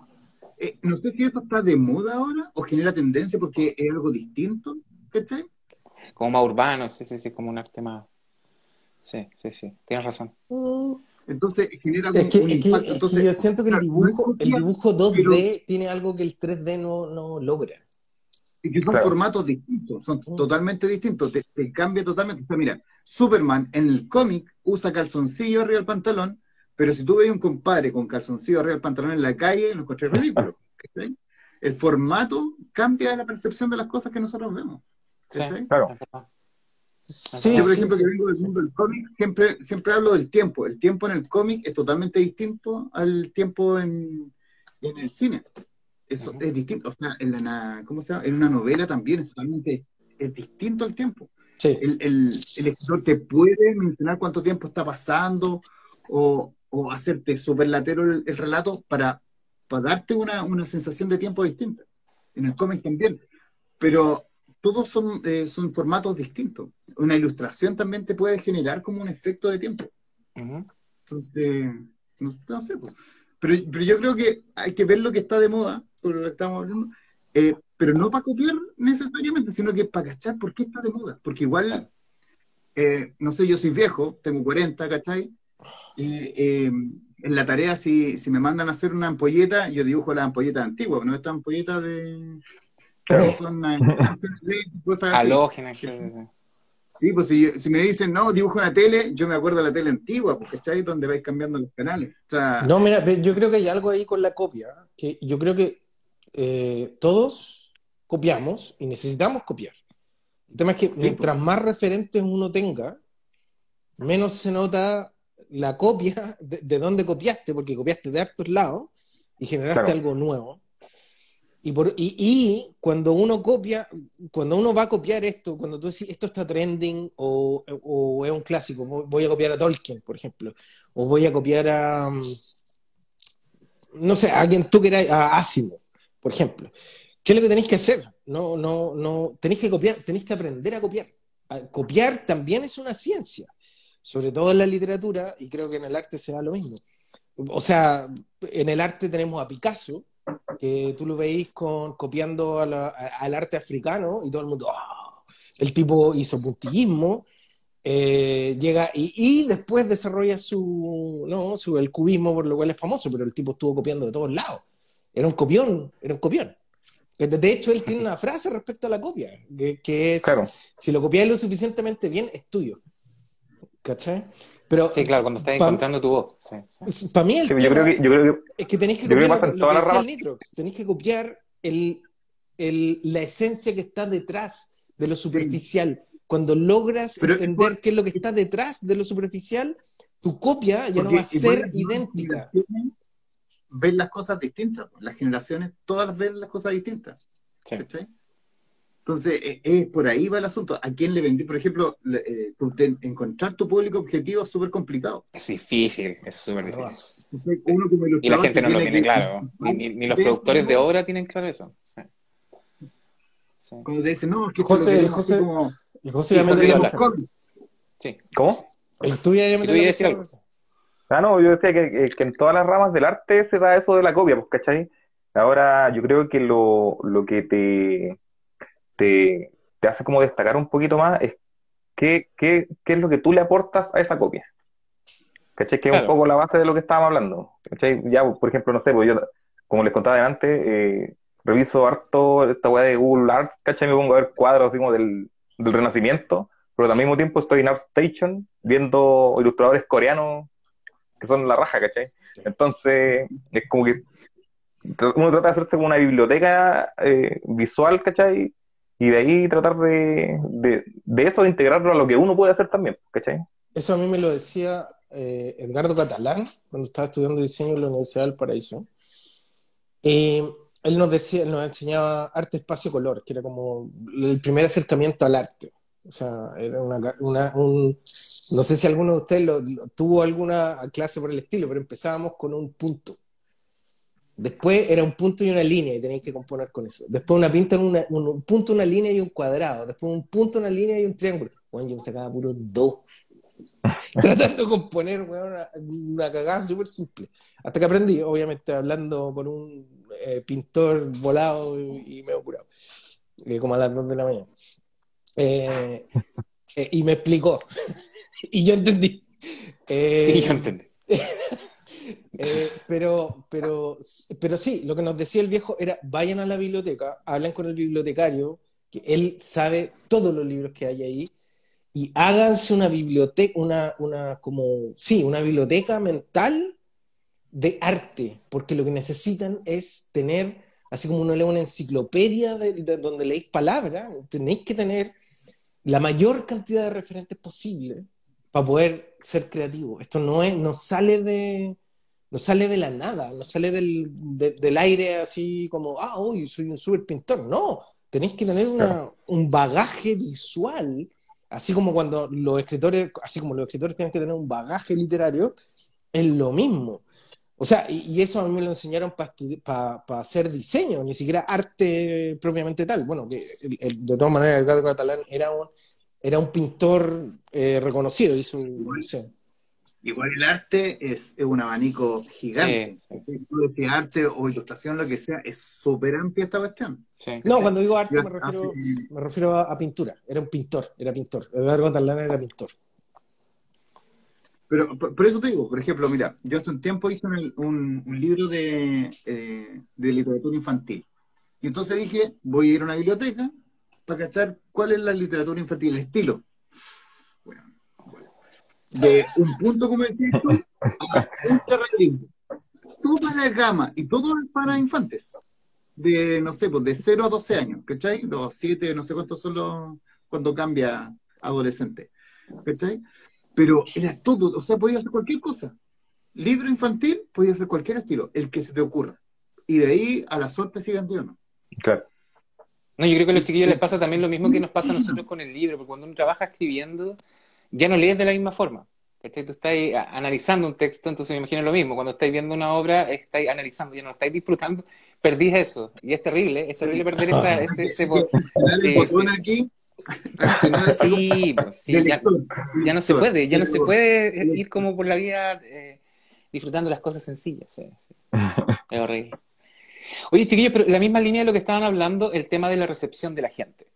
Eh, no sé si esto está de moda ahora o genera tendencia porque es algo distinto. ¿Cachai? Como más urbano, sí, sí, sí, como un arte más. Sí, sí, sí, tienes razón. Entonces genera Es que, un es que- impacto. es que Entonces, yo siento que el dibujo, el dibujo 2D pero- tiene algo que el 3D no, no logra. y que son Claro. formatos distintos, son Mm. totalmente distintos, te, te cambia totalmente. O sea, mira, Superman en el cómic usa calzoncillo arriba del pantalón, pero si tú ves un compadre con calzoncillo arriba del pantalón en la calle, lo encontré ridículo. ¿cachai? El formato cambia la percepción de las cosas que nosotros vemos. Sí, ¿cachai? Claro. Sí, Yo, por sí, ejemplo, sí. que vengo del mundo del cómic, siempre, siempre hablo del tiempo. El tiempo en el cómic es totalmente distinto al tiempo en, en el cine. Eso es distinto. O sea, en, la, ¿cómo se llama? en una novela también es totalmente es distinto el tiempo. Sí. El, el, el escritor te puede mencionar cuánto tiempo está pasando o, o hacerte superlatero el, el relato para, para darte una, una sensación de tiempo distinta. En el cómic también. Pero todos son, eh, son formatos distintos. Una ilustración también te puede generar como un efecto de tiempo. Entonces, no, no sé. pues. Pero, pero yo creo que hay que ver lo que está de moda, sobre lo que estamos hablando, eh, pero no para copiar necesariamente, sino que para cachar por qué está de moda. Porque igual, eh, no sé, yo soy viejo, tengo 40, ¿cachai? Y eh, en la tarea, si, si me mandan a hacer una ampolleta, yo dibujo las ampolletas antiguas, no estas ampolletas de... Claro. son, eh, cosas así. Halógenas, que- Sí, pues si, si me dicen, no, dibujo una tele, yo me acuerdo de la tele antigua, porque está ahí donde vais cambiando los canales. O sea, No, mira, yo creo que hay algo ahí con la copia, que yo creo que eh, todos copiamos y necesitamos copiar. El tema es que mientras más referentes uno tenga, menos se nota la copia de, de dónde copiaste, porque copiaste de hartos lados y generaste Claro. algo nuevo. Y, cuando uno copia, cuando uno va a copiar esto, cuando tú decís esto está trending o, es un clásico, voy a copiar a Tolkien, por ejemplo, o voy a copiar a, mm, no sé, a quien tú quieras, a Asimov, por ejemplo. ¿Qué es lo que tenéis que hacer? No, no, no, tenéis que copiar, tenéis que aprender a copiar. Copiar también es una ciencia, sobre todo en la literatura, y creo que en el arte se da lo mismo. O sea, en el arte tenemos a Picasso, que tú lo veis con, copiando a la- a- al arte africano, y todo el mundo, "Ah". el tipo hizo puntillismo, eh, llega y, y después desarrolla su, no, su, el cubismo, por lo cual es famoso, pero el tipo estuvo copiando de todos lados. Era un copión, era un copión. De hecho, él tiene una frase respecto a la copia, que, que es, Claro. si lo copias lo suficientemente bien, es tuyo. ¿Cachai? Pero Sí, claro, cuando estás encontrando tu voz. Sí, sí. para mí el Sí, yo tema creo que, yo creo que es que tenéis que que copiar pasa lo, lo que el ramas. Nitrox, tenéis que copiar el, el- la esencia que está detrás de lo superficial. Cuando logras Pero entender qué es lo que está detrás de lo superficial, tu copia ya no va a ser idéntica. Ven las cosas distintas. Las generaciones todas ven las cosas distintas. Sí. ¿cachai? Entonces, eh, es por ahí va el asunto. ¿A quién le vendí? Por ejemplo, le- eh, encontrar tu público objetivo es súper complicado. Es difícil, es súper difícil. Entonces, uno como Y la gente no lo tiene claro. Ni, ni- ni los productores de obra tienen claro eso. Sí. Sí. Cuando te dicen, no, es que José, lo queremos José, como... El José Sí, ya me José. Sí. ¿Cómo? El tuyo ya me decir algo. Ah, no, yo decía que, que- que en todas las ramas del arte se da eso de la copia, pues, ¿cachai? Ahora, yo creo que lo, lo que te, te, te hace como destacar un poquito más es qué, qué, qué es lo que tú le aportas a esa copia. ¿Cachai? Que es un poco la base de lo que estábamos hablando. ¿Cachai? Ya, por ejemplo, no sé, pues yo, como les contaba delante, eh, reviso harto esta weá de Google Arts, ¿cachai? Me pongo a ver cuadros del, del Renacimiento, pero al mismo tiempo estoy en ArtStation viendo ilustradores coreanos que son la raja, ¿cachai? Entonces, es como que uno trata de hacerse como una biblioteca eh, visual, ¿cachai? Y de ahí tratar de, de, de eso integrarlo a lo que uno puede hacer también, ¿cachai? Eso a mí me lo decía eh, Edgardo Catalán cuando estaba estudiando diseño en la Universidad del Paraíso. Eh, él nos decía, nos enseñaba arte, espacio, color, que era como el primer acercamiento al arte. O sea, era una, una- un, no sé si alguno de ustedes lo- lo- tuvo alguna clase por el estilo, pero empezábamos con un punto. Después era un punto y una línea y tenías que componer con eso. Después una pinta, una, un, un punto, una línea y un cuadrado. Después un punto, una línea y un triángulo. Bueno, yo me sacaba puro dos. Tratando de componer weón, una, una cagada súper simple. Hasta que aprendí, obviamente, hablando con un eh, pintor volado y, y medio curado. eh, como a las 2 de la mañana. Eh, eh, y me explicó. y yo entendí. Eh, Y yo entendí. Eh, pero, pero, pero sí, lo que nos decía el viejo era, vayan a la biblioteca, hablen con el bibliotecario, que él sabe todos los libros que hay ahí, y háganse una biblioteca, una, una, como, sí, una biblioteca mental de arte, porque lo que necesitan es tener, así como uno lee una enciclopedia de, donde leéis palabras, tenéis que tener la mayor cantidad de referentes posible para poder ser creativo. Esto no es, no sale de, no sale de la nada, no sale del, del aire así como, ah, hoy soy un super pintor. No, tenéis que tener un bagaje visual, así como cuando los escritores, así como los escritores tienen que tener un bagaje literario, es lo mismo. O sea, y, eso a mí me lo enseñaron para hacer diseño, ni siquiera arte propiamente tal. Bueno, de todas maneras, Edgardo Catalán era un, era un pintor eh, reconocido, hizo un Igual el arte es, un abanico gigante. Sí, arte o ilustración, lo que sea, es súper amplia esta cuestión. No, cuando digo arte me refiero, me refiero a, pintura. Era un pintor, era pintor. Eduardo Catalán era pintor. Pero por, eso te digo, por ejemplo, mira, yo hace un tiempo hice un, libro de, eh, de literatura infantil. Y entonces dije, voy a ir a una biblioteca para cachar cuál es la literatura infantil, el estilo de un punto como el texto a un Todo para gama y todo para infantes. De, no sé, pues de 0 a 12 años, ¿cachai? Los 7, no sé cuántos son los, cuando cambia adolescente, ¿cachai? Pero era todo, o sea, podía hacer cualquier cosa. Libro infantil, podía hacer cualquier estilo, el que se te ocurra. Y de ahí a la suerte sigue no. Claro. No, yo creo que a los chiquillos les pasa también lo mismo que nos pasa a nosotros con el libro, porque cuando uno trabaja escribiendo, ya no lees de la misma forma. ¿cachai? Tú estás analizando un texto, entonces me imagino lo mismo. Cuando estáis viendo una obra, estáis analizando, ya no lo estáis disfrutando, perdís eso. Y es terrible, es terrible perder esa, ese, ese, aquí sí, pues, sí ya, ya, no se puede, ya no se puede ir como por la vida eh, disfrutando las cosas sencillas. Es horrible. Oye, chiquillos, pero la misma línea de lo que estaban hablando, el tema de la recepción de la gente.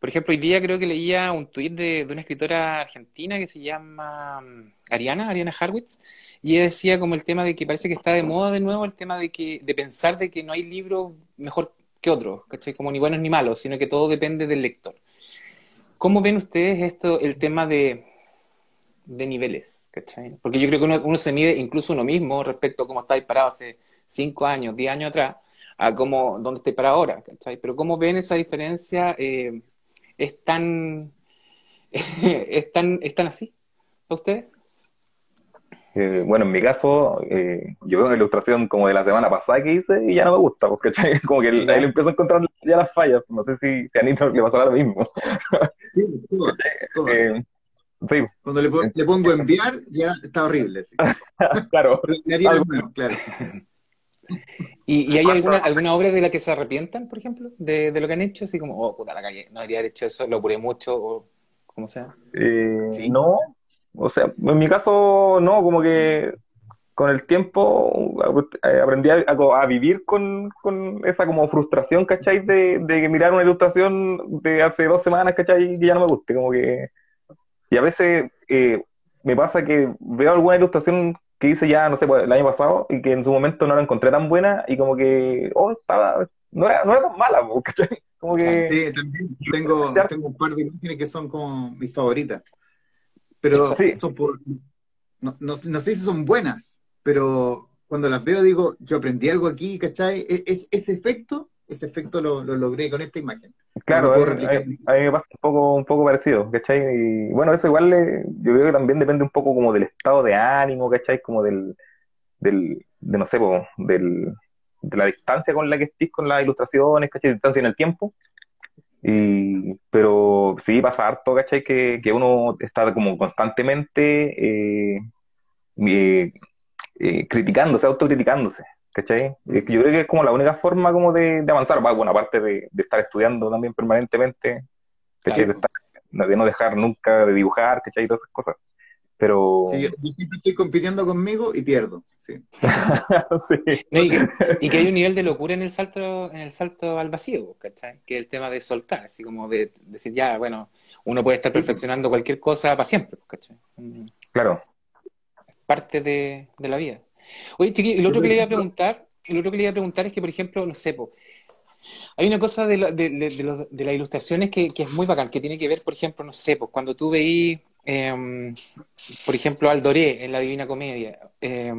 Por ejemplo, hoy día creo que leía un tuit de, una escritora argentina que se llama mm, Ariana, Ariana Harwitz, y ella decía como el tema de que parece que está de moda de nuevo el tema de que de pensar de que no hay libro mejor que otro, ¿cachai? Como ni buenos ni malos, sino que todo depende del lector. ¿Cómo ven ustedes esto, el tema de, de niveles, ¿cachai? Porque yo creo que uno, se mide incluso uno mismo respecto a cómo estáis parado hace cinco años, diez años atrás, a cómo, dónde estáis parado ahora, ¿cachai? Pero ¿cómo ven esa diferencia? Eh, es tan, es tan, es tan así a ustedes? Eh, bueno, en mi caso, eh, yo veo una ilustración como de la semana pasada que hice y ya no me gusta, porque como que ahí le empiezo a encontrar ya las fallas. No sé si, si a Anita le pasará lo mismo. Sí, eh, sí. Cuando le, le, pongo enviar, ya está horrible. Sí. claro. claro. ¿Y, hay alguna, alguna obra de la que se arrepientan, por ejemplo, de, lo que han hecho? Así como, oh, puta, la calle, no debería haber hecho eso, lo apuré mucho, o como sea. Eh, No, o sea, en mi caso, no, como que con el tiempo eh, aprendí a, vivir con, esa como frustración, ¿cachai? De, de mirar una ilustración de hace dos semanas, ¿cachai? Que ya no me guste, como que... Y a veces eh, me pasa que veo alguna ilustración que hice ya, no sé, pues, el año pasado y que en su momento no la encontré tan buena y como que, oh, estaba, no era, no era tan mala, ¿cachai? Como que... Sí, también tengo, tengo un par de imágenes que son como mis favoritas. Pero son por, no, no, no, sé si son buenas, pero cuando las veo digo, yo aprendí algo aquí, ¿cachai? E, es, ese efecto, ese efecto lo, lo logré con esta imagen. Claro, a, mí me pasa un poco, un poco parecido, ¿cachai? Y bueno, eso igual yo creo que también depende un poco como del estado de ánimo, ¿cachai? Como del, del de no sé, del, de la distancia con la que estés con las ilustraciones, ¿cachai? Distancia en el tiempo. Y, pero sí pasa harto, ¿cachai? Que, que uno está como constantemente eh, eh, eh, criticándose, autocriticándose, ¿cachai? yo creo que es como la única forma como de, avanzar, bueno, aparte de, estar estudiando también permanentemente, De, no dejar nunca de dibujar, ¿cachai? Todas esas cosas. Pero... Sí, yo, siempre estoy compitiendo conmigo y pierdo, sí. y, que, hay un nivel de locura en el salto, en el salto al vacío, ¿cachai? Que es el tema de soltar, así como de, decir, ya, bueno, uno puede estar perfeccionando cualquier cosa para siempre, ¿cachai? Claro. parte de, la vida. Oye, Chiqui, el otro que le iba a preguntar, el otro que le iba a preguntar es que, por ejemplo, no sé, hay una cosa de, las ilustraciones que, es muy bacán, que tiene que ver, por ejemplo, no sé, pues cuando tú veís, em, por ejemplo, al Doré en la Divina Comedia, eh,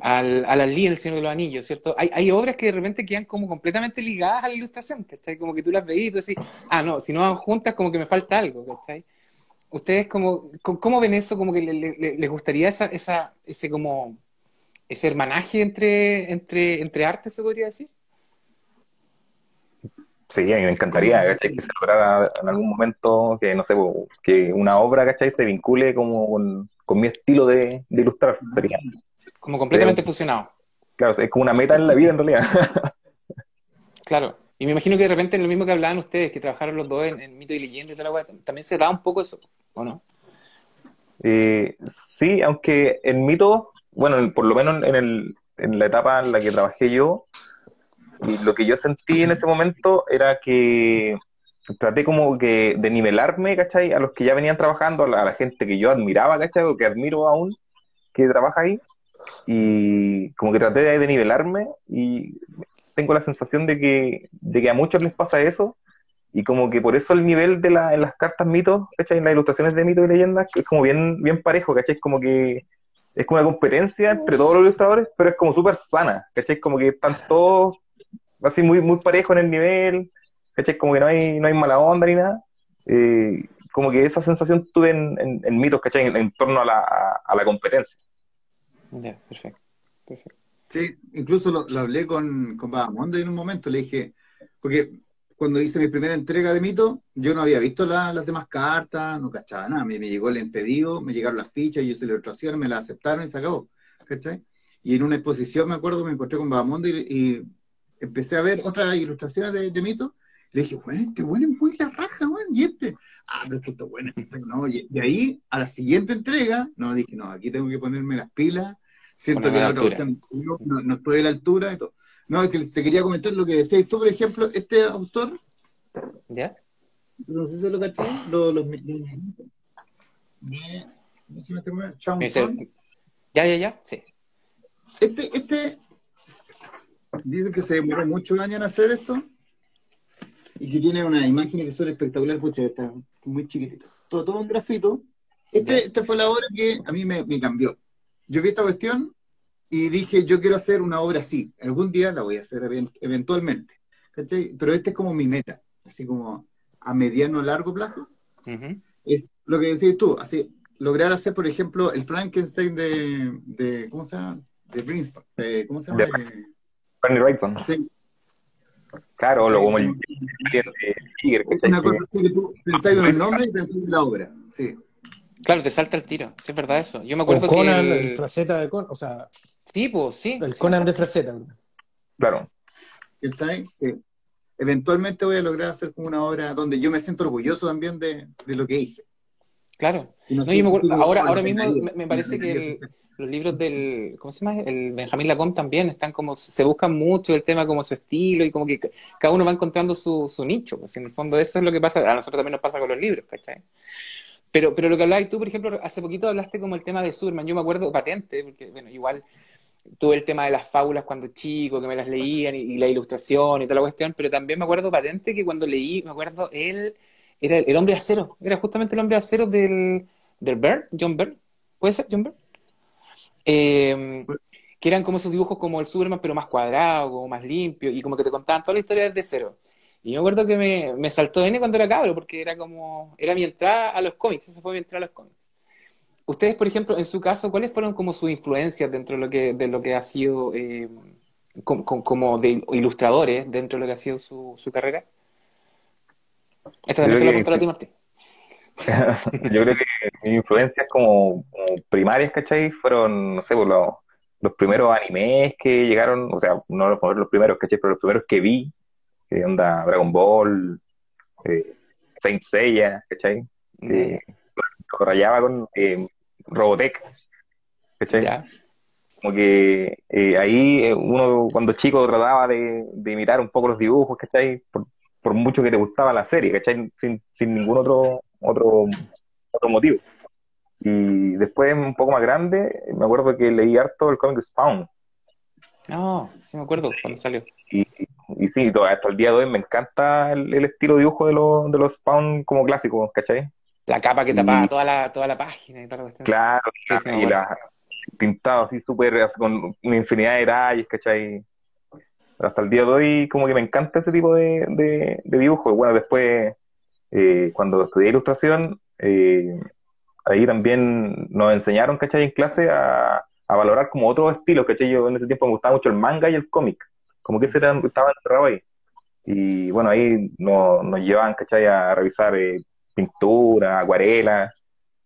al, al Ali en El Señor de los Anillos, ¿cierto? Hay, hay obras que de repente quedan como completamente ligadas a la ilustración, ¿cachai? Como que tú las veís y tú decís, ah, no, si no van juntas, como que me falta algo, ¿cachai? ¿Ustedes como, cómo ven eso? ¿Como que les gustaría esa, esa, ese como ese hermanaje entre, entre, entre artes, se podría decir? Sí, a mí me encantaría, ¿cachai? Que se lograra en algún momento que, no sé, que una obra, ¿cachai? Se vincule como con, mi estilo de, ilustrar, sería. Como completamente fusionado. Claro, es como una meta en la vida en realidad. claro. Y me imagino que de repente en lo mismo que hablaban ustedes, que trabajaron los dos en, mito y leyenda y web, también se da un poco eso, ¿o no? Eh, sí, aunque en mito, bueno, por lo menos en, el, en la etapa en la que trabajé yo, y lo que yo sentí en ese momento era que traté como que de nivelarme, ¿cachai? A los que ya venían trabajando, a la, gente que yo admiraba, ¿cachai? O que admiro aún, que trabaja ahí. Y como que traté de, nivelarme y tengo la sensación de que, de que a muchos les pasa eso. Y como que por eso el nivel de la, en las cartas mitos, ¿cachai? En las ilustraciones de mitos y leyendas, es como bien, bien parejo, ¿cachai? Es como que es como una competencia entre todos los ilustradores, pero es como súper sana, ¿cachai? Como que están todos así muy, muy parejo en el nivel, ¿cachai? Como que no hay, no hay mala onda ni nada. Eh, como que esa sensación tuve en, en, mitos, ¿cachai? En, torno a la, a, la competencia. Ya, perfecto, perfecto. Sí, incluso lo, hablé con, con en un momento, le dije, porque cuando hice mi primera entrega de mito, yo no había visto las demás cartas, no cachaba nada, me, me, llegó el impedido, me llegaron las fichas, yo hice la ilustración, me la aceptaron y se acabó, ¿cachai? Y en una exposición, me acuerdo, me encontré con Babamondo y, y empecé a ver otras ilustraciones de, de Mito, le dije, bueno, este bueno es muy la raja, bueno, y este, ah, pero es que esto bueno, no, y, ahí, a la siguiente entrega, no, dije, no, aquí tengo que ponerme las pilas, siento que la otra no, no, estoy a la altura y todo. No, es que te quería comentar lo que decías tú, por ejemplo, este autor, ¿ya? No sé si lo caché, los, los, ya, ya, ya, sí. Este, este Dice que se demoró mucho años en hacer esto y que tiene una imagen que son espectacular, pucha, está muy chiquitito. Todo, todo un grafito. Este, esta fue la obra que a mí me, cambió. Yo vi esta cuestión y dije, yo quiero hacer una obra así. Algún día la voy a hacer eventualmente. Pero este es como mi meta, así como a mediano largo plazo. Es lo que decís tú, así, lograr hacer, por ejemplo, el Frankenstein de, de ¿cómo se llama? De Princeton. ¿Cómo se llama? Bernie Wrightson. Sí. Claro, lo como el, Tiger. Una cosa que tú pensáis en el nombre y pensáis en la obra. Sí. Claro, te salta el tiro, sí es verdad eso. Yo me acuerdo o Conan, que el... el fraceta de Conan, o sea... Tipo, sí. El Conan de fraceta. Claro. ¿Sabes? Que eventualmente voy a lograr hacer como una obra donde yo me siento orgulloso también de, de lo que hice. Claro. No, yo me acuerdo, ahora, ahora mismo me, parece que el, los libros del, ¿cómo se llama? El Benjamín Lacombe también están como, se buscan mucho el tema como su estilo y como que cada uno va encontrando su, su nicho, pues en el fondo eso es lo que pasa, a nosotros también nos pasa con los libros, ¿cachai? Pero, pero lo que hablabas tú, por ejemplo, hace poquito hablaste como el tema de Superman, yo me acuerdo patente, porque bueno, igual tuve el tema de las fábulas cuando chico, que me las leían y, la ilustración y toda la cuestión, pero también me acuerdo patente que cuando leí, me acuerdo, él era el, hombre acero, era justamente el hombre acero del, del Byrne, John Byrne, ¿puede ser John Byrne? Eh, que eran como esos dibujos como el Superman, pero más cuadrado, como más limpio, y como que te contaban toda la historia desde cero. Y me acuerdo que me, me saltó N cuando era cabro, porque era como, era mi entrada a los cómics, esa fue mi entrada a los cómics. Ustedes, por ejemplo, en su caso, ¿cuáles fueron como sus influencias dentro de lo que, de lo que ha sido eh, como, de ilustradores dentro de lo que ha sido su, su carrera? Esta también te la pregunto a ti, Martín. yo creo que mis influencias como, primarias, ¿cachai? Fueron, no sé, pues, los, los, primeros animes que llegaron, o sea, no los, los primeros, ¿cachai? Pero los primeros que vi, que onda Dragon Ball, eh, Saint Seiya, ¿cachai? Eh, rayaba con eh, Robotech, ¿cachai? Como que eh, ahí eh, uno cuando chico trataba de, de, imitar un poco los dibujos, ¿cachai? Por, por mucho que te gustaba la serie, ¿cachai? Sin, sin ningún otro otro, otro motivo. Y después, un poco más grande, me acuerdo que leí harto el cómic Spawn. No, sí me acuerdo cuando salió. Y, y sí, hasta el día de hoy me encanta el, estilo de dibujo de, los de los Spawn como clásicos, ¿cachai? La capa que tapaba toda, la, toda la página y todo Claro, y la, pintado así súper, con una infinidad de detalles, ¿cachai? hasta el día de hoy como que me encanta ese tipo de, de, dibujo. Bueno, después, eh, cuando estudié ilustración, eh, ahí también nos enseñaron, ¿cachai? En clase a, valorar como otros estilos, ¿cachai? Yo en ese tiempo me gustaba mucho el manga y el cómic, como que ese era, estaba encerrado ahí. Y bueno, ahí nos, nos llevaban, ¿cachai? A revisar eh, pintura, acuarela,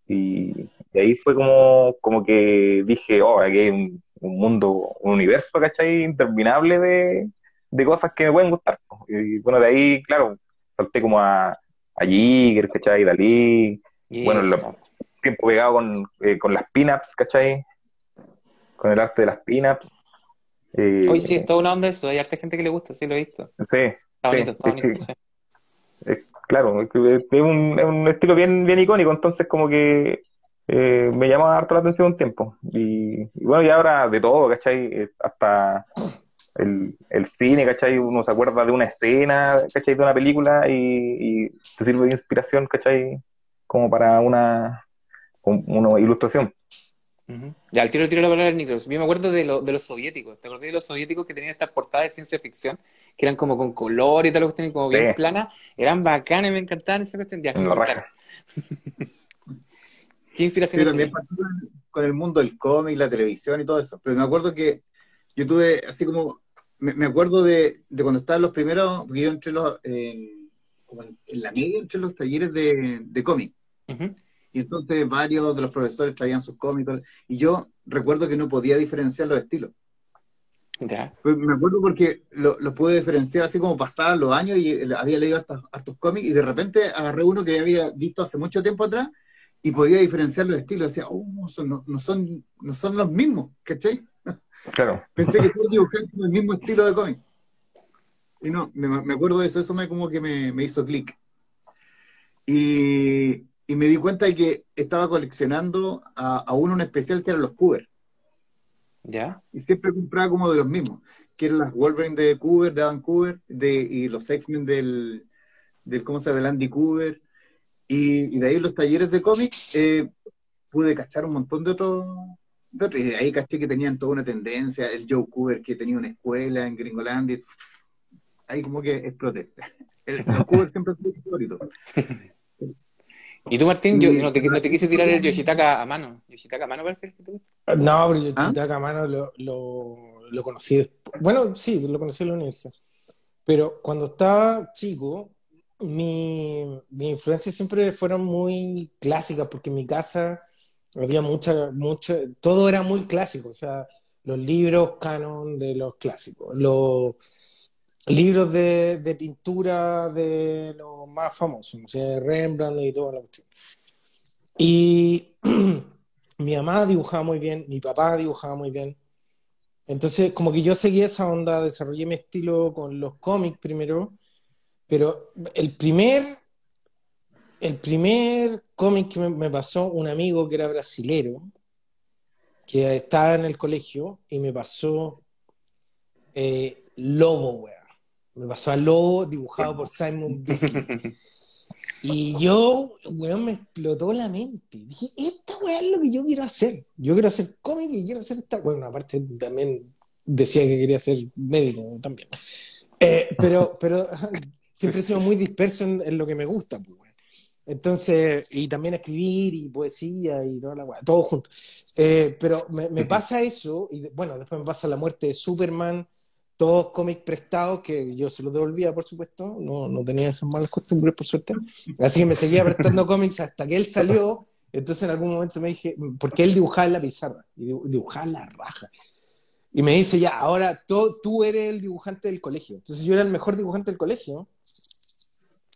y, ahí fue como, como que dije, oh, aquí hay un, un mundo, un universo, ¿cachai? Interminable de, de cosas que me pueden gustar. Y bueno, de ahí, claro, salté como a, a Jigger, ¿cachai? Dalí. bueno, tiempo pegado con, eh, con las pin-ups, ¿cachai? Con el arte de las pin-ups. Eh, Hoy sí, es toda una onda eso. Hay harta gente que le gusta, sí lo he visto. Sí. Está bonito, está bonito. Sí. claro, es un, es un estilo bien, bien icónico, entonces como que eh, me llama harto la atención un tiempo. Y, bueno, y ahora de todo, ¿cachai? Eh, hasta el, el, cine, ¿cachai? Uno se acuerda de una escena, ¿cachai? De una película y, te sirve de inspiración, ¿cachai? Como para una, una ilustración. Ya, al tiro, tiro la palabra Nitros. Yo me acuerdo de, lo, de los soviéticos. ¿Te acordás de los soviéticos que tenían estas portadas de ciencia ficción? Que eran como con color y tal, que tenían como bien plana. Eran bacanas, me encantaban esa cuestión. Ya, ¿Qué inspiración? Yo también con el mundo del cómic, la televisión y todo eso. Pero me acuerdo que yo tuve, así como, me, acuerdo de, de, cuando estaban los primeros, porque yo entré los, como en, la media, entre los talleres de, de cómic. Y entonces varios de los profesores traían sus cómics. Y yo recuerdo que no podía diferenciar los estilos. Pues me acuerdo porque los lo pude diferenciar así como pasaban los años y había leído hartos, hartos cómics y de repente agarré uno que había visto hace mucho tiempo atrás y podía diferenciar los estilos. Decía, oh, no, son, no son los mismos, ¿cachai? Claro. Pensé que todos dibujaban el mismo estilo de cómic. Y no, me, acuerdo de eso, eso me como que me, hizo clic. Y, me di cuenta de que estaba coleccionando a, uno en especial que eran los Cooper. ¿Ya? Y siempre compraba como de los mismos, que eran las Wolverine de Cooper, de Adam Cooper, de, y los X-Men del, del, ¿cómo se llama? Del Andy Cooper, y, de ahí los talleres de cómic eh, pude cachar un montón de otros, Y de ahí caché que tenían toda una tendencia. El Joe Cooper que tenía una escuela en Gringolandia. Ahí como que exploté. El, el Cooper siempre fue favorito. ¿Y tú, Martín? Yo no te, no te quise tirar el Yoshitaka a mano. ¿Yoshitaka a mano parece que te gusta? No, pero Yoshitaka a mano lo, lo, lo conocí. Bueno, sí, lo conocí en la universidad. Pero cuando estaba chico, mi, mi influencia siempre fueron muy clásicas, porque en mi casa había mucha, mucha, todo era muy clásico, o sea, los libros canon de los clásicos, los libros de, de pintura de los más famosos, Rembrandt y toda la cuestión. Y mi mamá dibujaba muy bien, mi papá dibujaba muy bien. Entonces, como que yo seguí esa onda, desarrollé mi estilo con los cómics primero, pero el primer, el primer cómic que me, pasó un amigo que era brasilero, que estaba en el colegio, y me pasó eh, Lobo, weón. Me pasó a Lobo dibujado por Simon Bisley. Y yo, weón, me explotó la mente. Dije, esta weá es lo que yo quiero hacer. Yo quiero hacer cómic y quiero hacer esta. Bueno, aparte también decía que quería ser médico también. Eh, pero, pero siempre he sido muy disperso en, lo que me gusta, pues, Entonces, y también escribir y poesía y toda la weá, todo junto. Eh, pero me, pasa eso, y bueno, después me pasa la muerte de Superman, todos cómics prestados que yo se los devolvía, por supuesto, no, no tenía esas malas costumbres, por suerte. Así que me seguía prestando cómics hasta que él salió. Entonces en algún momento me dije, porque él dibujaba en la pizarra, y dibujaba la raja. Y me dice, ya, ahora tú, tú eres el dibujante del colegio. Entonces yo era el mejor dibujante del colegio.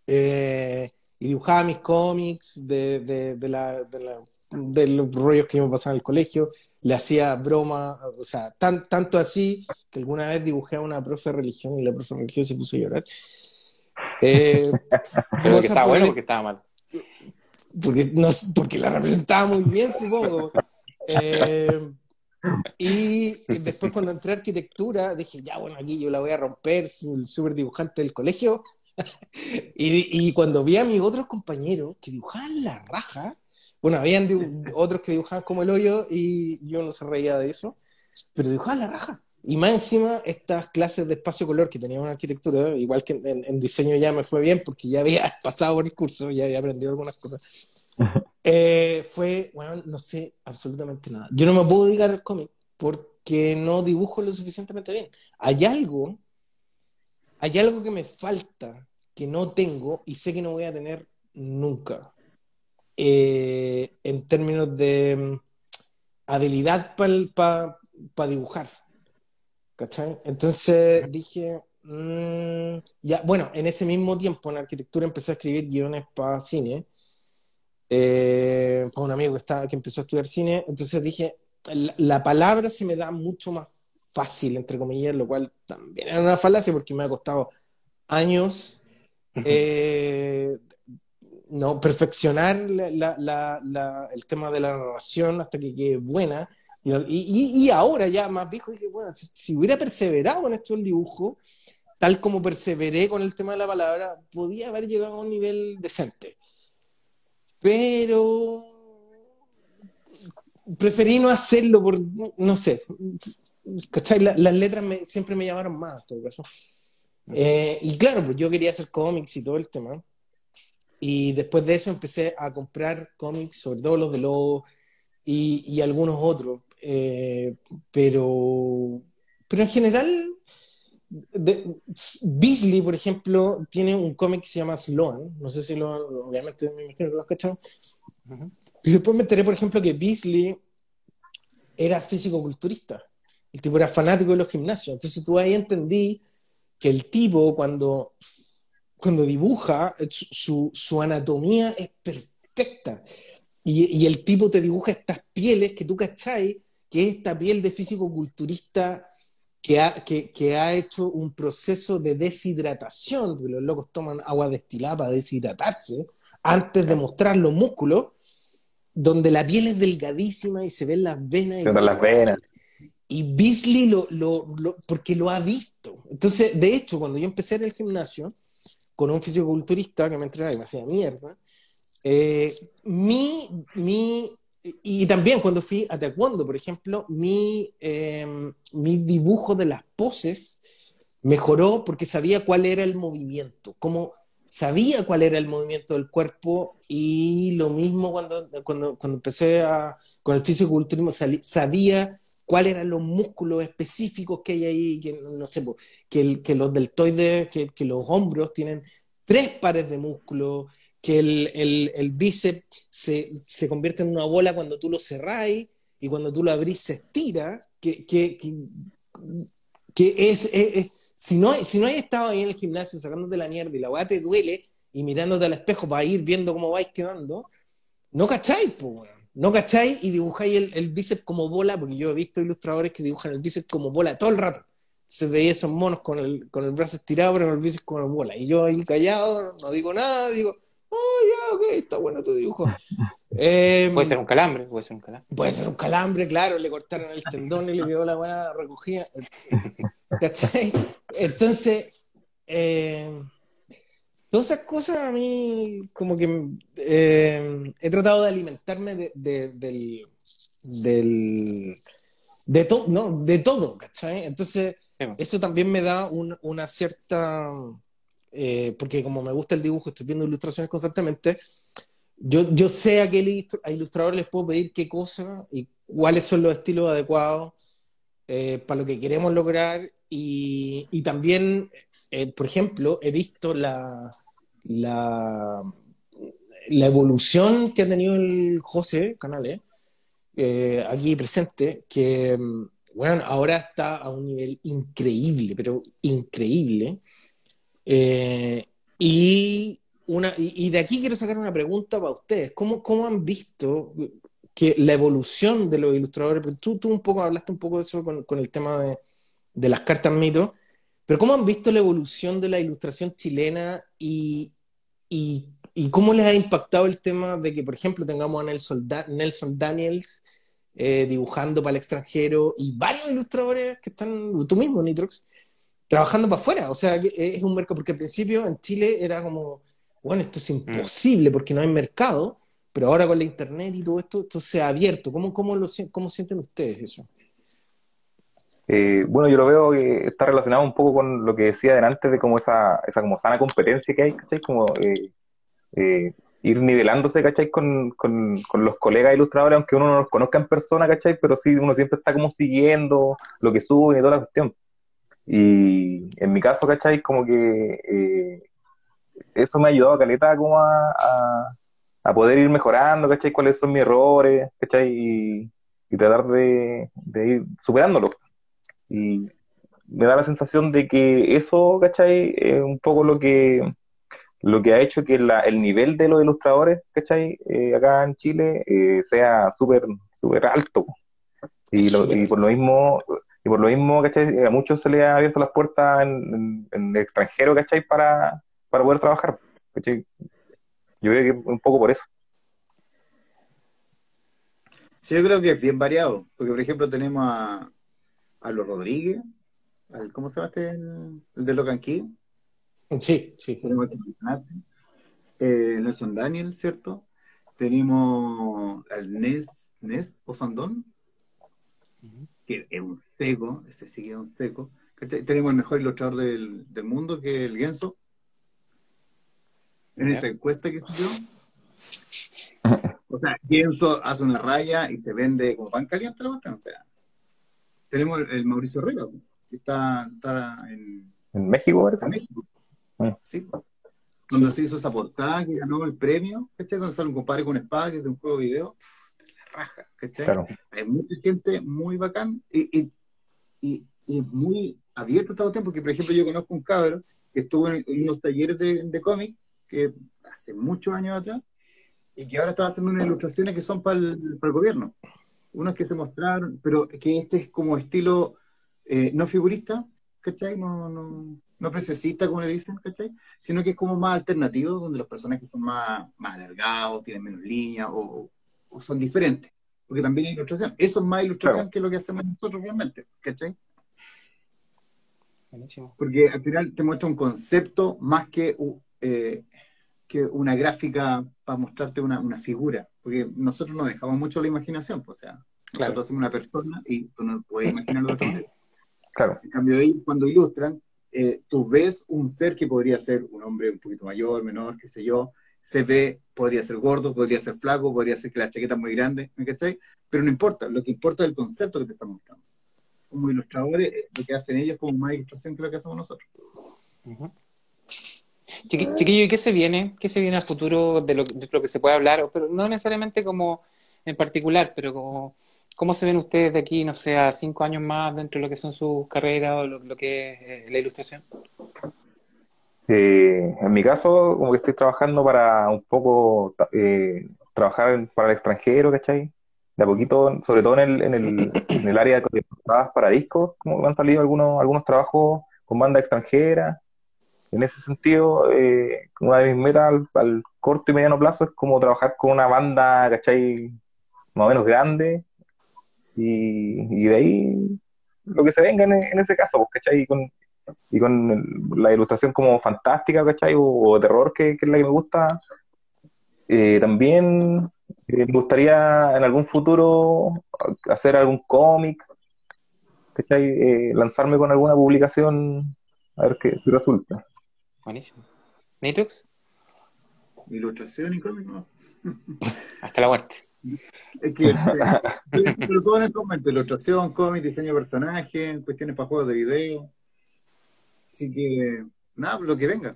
Eh, y dibujaba mis cómics de, de, de, la, de, los rollos que me pasaban en el colegio. Le hacía broma, o sea, tan, tanto así que alguna vez dibujé a una profe de religión y la profe de religión se puso a llorar. Eh, Pero que estaba bueno porque estaba mal. porque, no, porque la representaba muy bien, supongo. Eh, y, después cuando entré a arquitectura, dije, ya, bueno, aquí yo la voy a romper, soy el súper dibujante del colegio. y, y, cuando vi a mis otros compañeros que dibujaban la raja, bueno, habían otros que dibujaban como el hoyo y yo no se reía de eso, pero dibujaban la raja. Y más encima, estas clases de espacio color que teníamos en arquitectura, igual que en, diseño ya me fue bien porque ya había pasado por el curso, ya había aprendido algunas cosas. Eh, fue, bueno, no sé absolutamente nada. Yo no me puedo dedicar al cómic porque no dibujo lo suficientemente bien. Hay algo, hay algo que me falta, que no tengo y sé que no voy a tener nunca. Eh, en términos de mm, habilidad para dibujar. ¿Cachai? Entonces dije, mm, ya, bueno, en ese mismo tiempo en arquitectura empecé a escribir guiones para cine, eh, para un amigo que, estaba, que empezó a estudiar cine, entonces dije, la, palabra se me da mucho más fácil, entre comillas, lo cual también era una falacia porque me ha costado años eh, no, perfeccionar el tema de la narración hasta que quede buena y, ahora ya más viejo dije, bueno, si, hubiera perseverado con esto el dibujo, tal como perseveré con el tema de la palabra, podía haber llegado a un nivel decente. Pero preferí no hacerlo por, no sé, ¿cachai? las letras siempre me llamaron más, todo caso. Eh, y claro, pues yo quería hacer cómics y todo el tema. Y después de eso empecé a comprar cómics, sobre todo los de Lobo y, y algunos otros. Eh, pero, pero en general, Beasley, por ejemplo, tiene un cómic que se llama Sloan. No sé si lo obviamente me imagino que lo has cachado. Y después me enteré, por ejemplo, que Beasley era físico-culturista. El tipo era fanático de los gimnasios. Entonces tú ahí entendí que el tipo cuando, cuando dibuja, su, su anatomía es perfecta. Y, y, el tipo te dibuja estas pieles que tú cacháis que esta piel de físico-culturista que ha, que, que ha, hecho un proceso de deshidratación, porque los locos toman agua destilada para deshidratarse, antes de mostrar los músculos, donde la piel es delgadísima y se ven las venas. Se ven las venas. Y Beasley lo, lo, lo, porque lo ha visto. Entonces, de hecho, cuando yo empecé en el gimnasio, con un físico-culturista que me entrenaba y me hacía mierda, eh, mi, mi y también cuando fui a taekwondo, por ejemplo, mi, em, mi dibujo de las poses mejoró porque sabía cuál era el movimiento, como sabía cuál era el movimiento del cuerpo y lo mismo cuando, cuando, cuando empecé a, con el fisiculturismo, sabía cuáles eran los músculos específicos que hay ahí, que no sé, que, los deltoides, que, que los hombros tienen tres pares de músculos, que el bíceps se, se, convierte en una bola cuando tú lo cerráis y cuando tú lo abrís se estira, que, que, que, es, si, no, si no hay estado ahí en el gimnasio sacándote la mierda y la weá te duele y mirándote al espejo para ir viendo cómo vais quedando, no cacháis, pues, no cacháis y dibujáis el, el, bíceps como bola, porque yo he visto ilustradores que dibujan el bíceps como bola todo el rato. Se veía esos monos con el, con el brazo estirado, pero el bíceps como bola. Y yo ahí callado, no digo nada, digo, oh, ya, ok, está bueno tu dibujo. Eh, puede ser un calambre, puede ser un calambre. Puede ser un calambre, claro, le cortaron el tendón y le quedó la buena recogida. ¿Cachai? Entonces, eh, todas esas cosas a mí, como que eh, he tratado de alimentarme de, de, del, del, de, todo no, de todo, ¿cachai? Entonces, eso también me da un, una cierta eh, porque como me gusta el dibujo, estoy viendo ilustraciones constantemente, yo, yo sé a qué ilustrador les puedo pedir qué cosa y cuáles son los estilos adecuados eh, para lo que queremos lograr. Y, y también, eh, por ejemplo, he visto la, la, evolución que ha tenido el José Canales, aquí presente, que bueno, ahora está a un nivel increíble, pero increíble. Eh, y, una, y, de aquí quiero sacar una pregunta para ustedes. ¿Cómo, cómo han visto que la evolución de los ilustradores, tú, tú un poco hablaste un poco de eso con, con el tema de, de, las cartas mito, pero cómo han visto la evolución de la ilustración chilena y, y, ¿Y cómo les ha impactado el tema de que, por ejemplo, tengamos a Nelson, Nelson Daniels eh, dibujando para el extranjero y varios ilustradores que están, tú mismo, Nitrox, trabajando para afuera? O sea, es un mercado, porque al principio en Chile era como, bueno, esto es imposible porque no hay mercado, pero ahora con la internet y todo esto, esto se ha abierto. ¿Cómo, cómo, lo, cómo sienten ustedes eso? Eh, bueno, yo lo veo que está relacionado un poco con lo que decía delante de como esa, esa como sana competencia que hay, ¿cachai? Como eh, eh, ir nivelándose, ¿cachai? Con, con, con, los colegas ilustradores, aunque uno no los conozca en persona, ¿cachai? Pero sí, uno siempre está como siguiendo lo que suben y toda la cuestión. Y en mi caso, ¿cachai? Como que eso me ha ayudado a Caleta como a, a, poder ir mejorando, ¿cachai? Cuáles son mis errores, ¿cachai? Y, y tratar de, de ir superándolos. Y me da la sensación de que eso, ¿cachai? Es un poco lo que, lo que ha hecho que el nivel de los ilustradores, ¿cachai? Eh, acá en Chile eh, sea súper súper alto. Y, por lo mismo, y por lo mismo, ¿cachai? A muchos se les ha abierto las puertas en, el extranjero, ¿cachai? Para, para poder trabajar. ¿cachai? Yo creo que un poco por eso. Sí, yo creo que es bien variado, porque por ejemplo tenemos a, a los Rodríguez, ¿cómo se llama este? El, de Locan Key. Sí, sí. Eh, Nelson Daniel, ¿cierto? Tenemos al Nes, Nes Osandón, que es un seco, ese es un seco. Tenemos el mejor ilustrador del, del mundo, que es el Genso. En esa encuesta que subió. O sea, Genso hace una raya y se vende como pan caliente la o sea tenemos el, Mauricio Herrera, que está, en, ¿En México, ¿verdad? En México. Ah. Sí. Cuando se hizo esa portada que ganó el premio, ¿cachai? Cuando sale un compadre con espada, que es de un juego de video, la raja, ¿cachai? Hay mucha gente muy bacán y, y, y, y, muy abierto todo el tiempo, porque por ejemplo yo conozco un cabrón que estuvo en, unos talleres de, de cómic, que hace muchos años atrás, y que ahora está haciendo unas ilustraciones que son para el, para el gobierno unos que se mostraron, pero que este es como estilo eh, no figurista, ¿cachai? No, no, no preciosista, como le dicen, ¿cachai? Sino que es como más alternativo, donde los personajes son más, más alargados, tienen menos líneas o, son diferentes. Porque también hay ilustración. Eso es más ilustración que lo que hacemos nosotros realmente, ¿cachai? Porque al final te muestra un concepto más que, eh, que una gráfica para mostrarte una, una figura porque nosotros nos dejamos mucho la imaginación, pues, o sea, nosotros somos una persona y tú no puedes imaginar lo otro. Claro. En cambio, ellos cuando ilustran, eh, tú ves un ser que podría ser un hombre un poquito mayor, menor, qué sé yo, se ve, podría ser gordo, podría ser flaco, podría ser que la chaqueta es muy grande, ¿me cachai? Pero no importa, lo que importa es el concepto que te están mostrando. Como ilustradores, eh, lo que hacen ellos como más ilustración que lo que hacemos nosotros. Chiquillo, ¿y qué se viene? ¿Qué se viene al futuro de lo, que se puede hablar? Pero no necesariamente como en particular, pero como, ¿cómo se ven ustedes de aquí, no sé, a cinco años más dentro de lo que son sus carreras o lo, que es eh, la ilustración? Eh, en mi caso, como que estoy trabajando para un poco eh, trabajar para el extranjero, ¿cachai? De a poquito, sobre todo en el, en el, en el área de para discos, como han salido algunos, algunos trabajos con banda extranjera en ese sentido, eh, una de mis metas al, corto y mediano plazo es como trabajar con una banda, ¿cachai? Más o menos grande. Y, de ahí lo que se venga en, ese caso, pues, ¿cachai? Y con, y con la ilustración como fantástica, ¿cachai? O, terror, que, es la que me gusta. Eh, también eh, me gustaría en algún futuro hacer algún cómic, ¿cachai? Eh, lanzarme con alguna publicación, a ver qué si resulta. Buenísimo. ¿Nitrux? Ilustración y cómic, no. Hasta la muerte. Es que, eh, pero todo en el momento, ilustración, cómic, diseño de personaje, cuestiones para juegos de video. Así que, nada, lo que venga.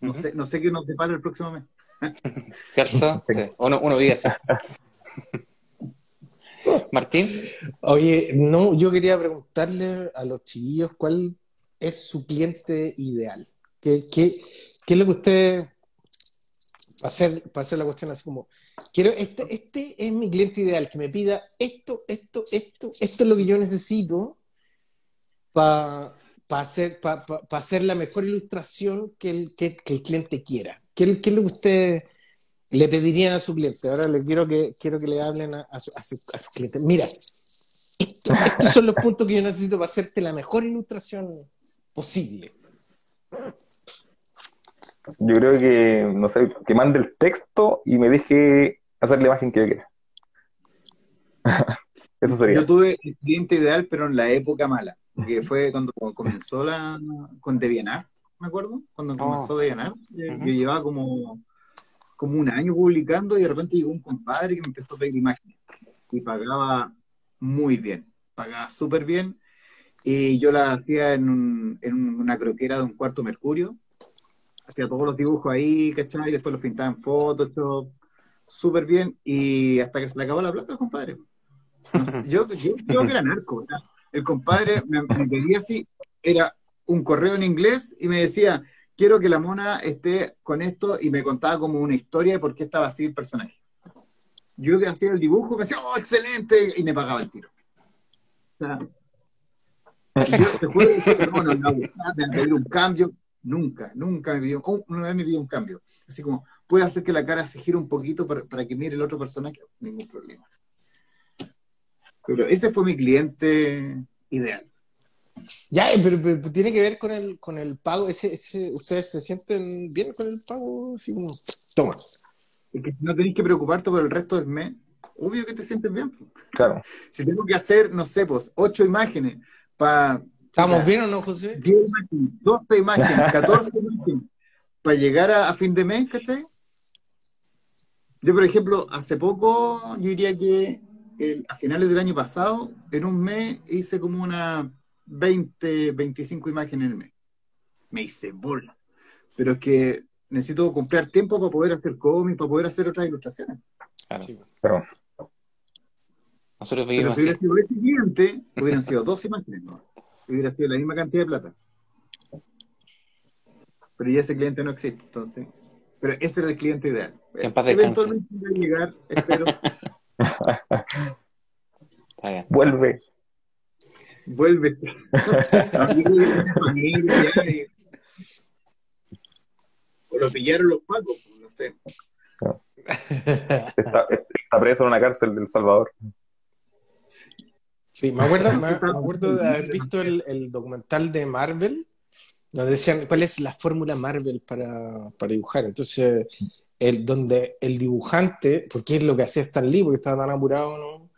No, sé, no sé qué nos depara el próximo mes. ¿Cierto? Sí. Uno, uno vive así. Martín. Oye, no, yo quería preguntarle a los chiquillos cuál es su cliente ideal. ¿Qué, qué, qué es lo que usted para hacer, para hacer la cuestión así como, quiero, este, este es mi cliente ideal, que me pida esto, esto, esto, esto es lo que yo necesito para hacer, para hacer la mejor ilustración que el, que, el cliente quiera. ¿Qué, qué es lo que usted le pedirían a su cliente? Ahora le quiero que, quiero que le hablen a, su, a, su. Mira, esto- estos son los puntos que yo necesito para hacerte la mejor ilustración posible. Yo creo que, no sé, que mande el texto y me deje hacer la imagen que yo quiera. Eso sería. Yo tuve el cliente ideal, pero en la época mala, que fue cuando comenzó la con Devianar, me acuerdo, cuando comenzó Devianar, eh, Ujú. yo llevaba como, como un año publicando y de repente llegó un compadre que me empezó a pedir imágenes y pagaba muy bien, pagaba súper bien y yo la hacía en, un- en una croquera de un cuarto mercurio, hacía todos los dibujos ahí, ¿cachai? Y después los pintaba en Photoshop, súper bien y hasta que se le acabó la plata compadre. Yo, yo que era narco. sea, el compadre me, me pedía así, era un correo en inglés y me decía, quiero que la mona esté con esto y me contaba como una historia de por qué estaba así el personaje. Yo le hacía el dibujo, me decía, oh, excelente, y me pagaba el tiro. O sea, yo te juro que no, no, no, me pedir un cambio, nunca, nunca me pidió, oh, una vez me pidió un cambio. Así como, puede hacer que la cara se gire un poquito para, para que mire el otro personaje, ningún problema. Pero ese fue mi cliente ideal. Ya, eh, pero, pero tiene que ver con el, con el pago. Ese, ese, ¿Ustedes se sienten bien con el pago? Así como, toma. Es que no tenés que preocuparte por el resto del mes. Obvio que te sientes bien. Claro. Si tengo que hacer, no sé, pues, ocho imágenes para ¿Estamos bien o no, José? 10 imágenes, 12 imágenes, 14 imágenes, para llegar a, a fin de mes, ¿cachai? Yo, por ejemplo, hace poco, yo diría que el- a finales del año pasado, en un mes hice como una 20, 25 imágenes en el mes. Me hice bola. Pero es que necesito comprar tiempo para poder hacer cómics, para poder hacer otras ilustraciones. Claro. Sí. Pero, Nosotros Pero si hubiera sido ese cliente, hubieran sido dos imágenes, ¿no? Hubiera sido la misma cantidad de plata. Pero ya ese cliente no existe, entonces. Pero ese era el cliente ideal. Que en paz descanse. Eventualmente va a llegar, espero. Está bien. vuelve. Vuelve. O lo pillaron los pacos, no sé. Está, está preso en una cárcel del Salvador. Sí, me acuerdo, me, me acuerdo de haber visto el, el documental de Marvel, donde decían cuál es la fórmula Marvel para, para dibujar. Entonces, el, donde el dibujante, porque es lo que hacía Stan Lee, porque estaba tan apurado, ¿no?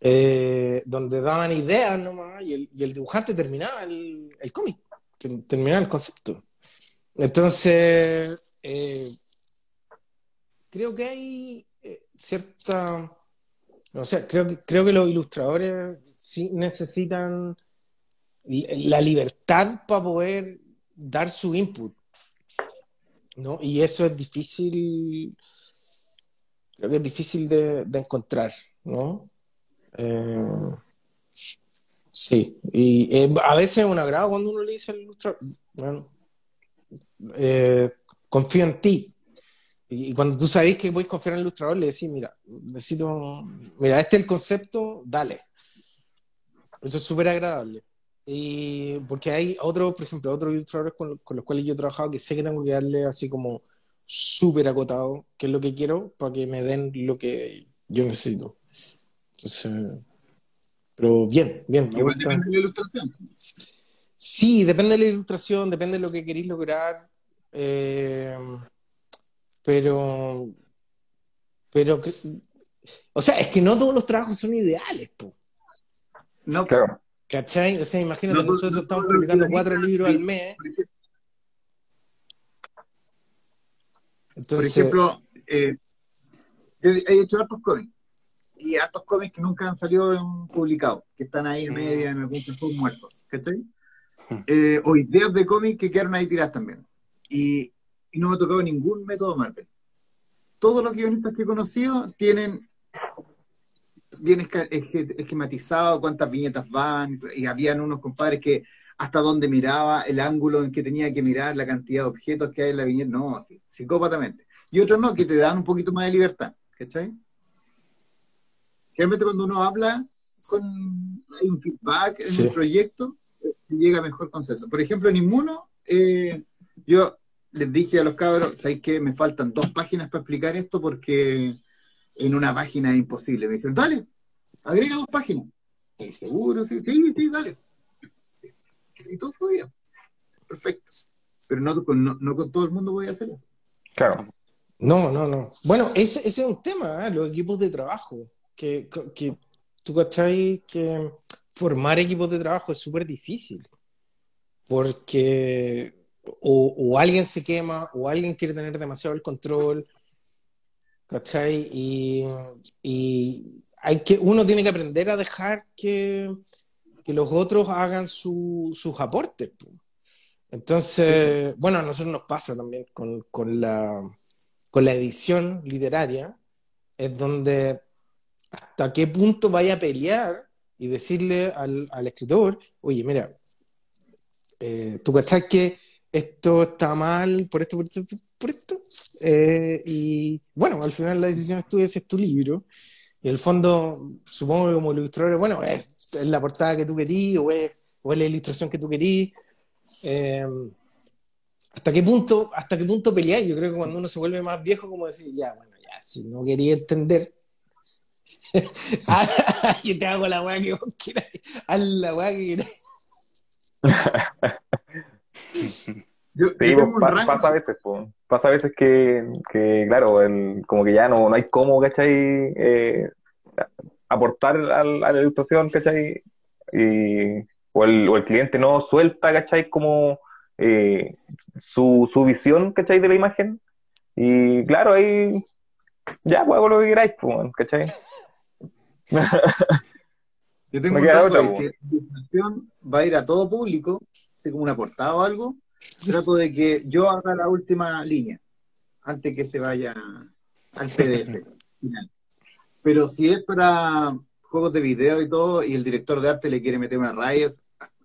Eh, donde daban ideas nomás y el, y el dibujante terminaba el, el cómic, ter- terminaba el concepto. Entonces, eh, creo que hay eh, cierta o sea, creo que, creo que los ilustradores sí necesitan la libertad para poder dar su input, ¿no? Y eso es difícil, creo que es difícil de, de encontrar, ¿no? Eh, sí, y eh, a veces es un agrado cuando uno le dice al ilustrador, bueno, eh, confío en ti, y cuando tú sabes que a confiar en el ilustrador, le decís, mira, necesito, mira, este es el concepto, dale. Eso es súper agradable. Y porque hay otros, por ejemplo, otros ilustradores con, con los cuales yo he trabajado que sé que tengo que darle así como súper acotado qué es lo que quiero para que me den lo que yo necesito. Entonces, pero bien, bien, me Igual gusta. depende de la ilustración. Sí, depende de la ilustración, depende de lo que queréis lograr. eh, pero, pero, o sea, es que no todos los trabajos son ideales, po, No, Claro. ¿cachai? O sea, imagínate, No, no, nosotros no, estamos publicando no, cuatro no, libros no, al mes, por ejemplo, Por entonces, ejemplo, eh, he, he hecho hartos cómics y hartos cómics que nunca han salido en- publicados, que están ahí en media en algún cajón muertos, ¿cachai? Eh, o ideas de cómics que quedaron ahí tiradas también. Y, y no me ha tocado ningún método Marvel. Todos los guionistas que he conocido tienen bien esquematizado cuántas viñetas van, y habían unos compadres que hasta dónde miraba, el ángulo en que tenía que mirar, la cantidad de objetos que hay en la viñeta, no, así, psicópatamente. Y otros no, que te dan un poquito más de libertad, ¿cachai? Realmente cuando uno habla con hay un feedback en Sí. el proyecto, llega a mejor consenso. Por ejemplo, en Inmuno, eh, yo les dije a los cabros, ¿sabes qué? Me faltan dos páginas para explicar esto porque en una página es imposible. Me dijeron, dale, agrega dos páginas. ¿Estoy seguro? Sí, sí, sí, dale. Y todo fue bien. Perfecto. Pero no, no, con todo el mundo voy a hacer eso. Claro. No, no, no. Bueno, ese, ese es un tema, ¿eh? los equipos de trabajo. Que, que tú cachai que formar equipos de trabajo es súper difícil. Porque o, o, alguien se quema, o alguien quiere tener demasiado el control, ¿cachai? Y, y hay que, uno tiene que aprender a dejar que, que los otros hagan su, sus aportes. Entonces, bueno, a nosotros nos pasa también con, con, la, con la edición literaria, es donde hasta qué punto vaya a pelear y decirle al, al escritor, oye, mira, eh, tú cachai que esto está mal por esto, por esto, por esto. Eh, y bueno, al final la decisión es tuya, ese es tu libro. Y el fondo, supongo que como ilustrador, bueno, es, es, la portada que tú querías o es, o es la ilustración que tú querías. Eh, ¿Hasta qué punto, hasta qué punto pelear? Yo creo que cuando uno se vuelve más viejo, como decir, ya, bueno, ya, si no quería entender, yo te hago la weá que vos quieras, haz la weá que quieras. Yo, sí, pues, pasa a veces, pues. pasa a veces que, que claro, el, como que ya no, no hay cómo, ¿cachai? Eh, aportar a la ilustración, ¿cachai? Y, o, el, o el cliente no suelta, ¿cachai? Como eh, su, su visión, ¿cachai? De la imagen. Y claro, ahí ya, pues hago lo que queráis, pues, ¿cachai? Yo tengo un caso, si la ilustración va a ir a todo público, así como una portada o algo, trato de que yo haga la última línea antes que se vaya al PDF final. Pero si es para juegos de video y todo, y el director de arte le quiere meter una raya,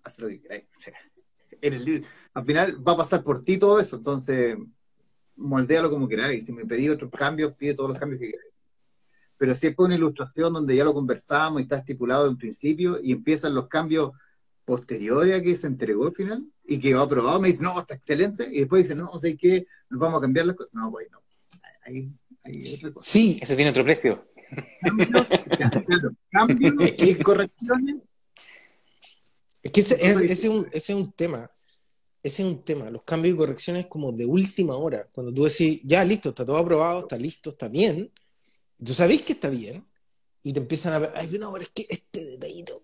haz lo que queráis. al final va a pasar por ti todo eso, entonces moldealo como queráis. Si me pedí otros cambios, pide todos los cambios que queráis. Pero si es por una ilustración donde ya lo conversamos y está estipulado en principio y empiezan los cambios posteriores a que se entregó al final, y que va aprobado, me dice, no, está excelente, y después dice, no, sé qué, nos vamos a cambiar las cosas. No, pues no. Otra cosa. Sí, eso tiene otro precio. Cambios, cambios y correcciones. Es que ese, ese, es un, ese es un tema. Ese es un tema. Los cambios y correcciones como de última hora. Cuando tú decís, ya listo, está todo aprobado, está listo, está bien. Tú sabés que está bien. Y te empiezan a ver, ay, no, pero es que este detallito.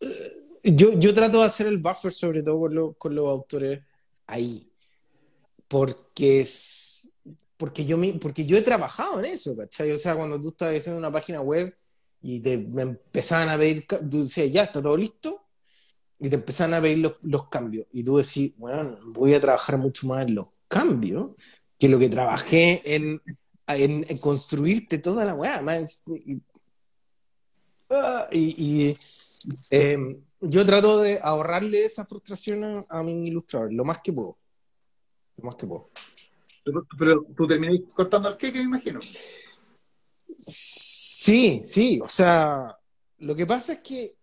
Uh, yo, yo trato de hacer el buffer, sobre todo con, con los autores ahí. Porque, es, porque, yo me, porque yo he trabajado en eso, ¿cachai? O sea, cuando tú estás haciendo una página web y te me empezaban a pedir, tú decías, ya está todo listo, y te empezaban a pedir los, los, cambios. Y tú decís, bueno, voy a trabajar mucho más en los cambios que lo que trabajé en, en, en construirte toda la weá. Más, y, y, y eh, yo trato de ahorrarle esa frustración a, mi ilustrador, lo más que puedo. Lo más que puedo. Pero, tú terminas cortando el qué, me imagino. Sí, sí, o sea, lo que pasa es que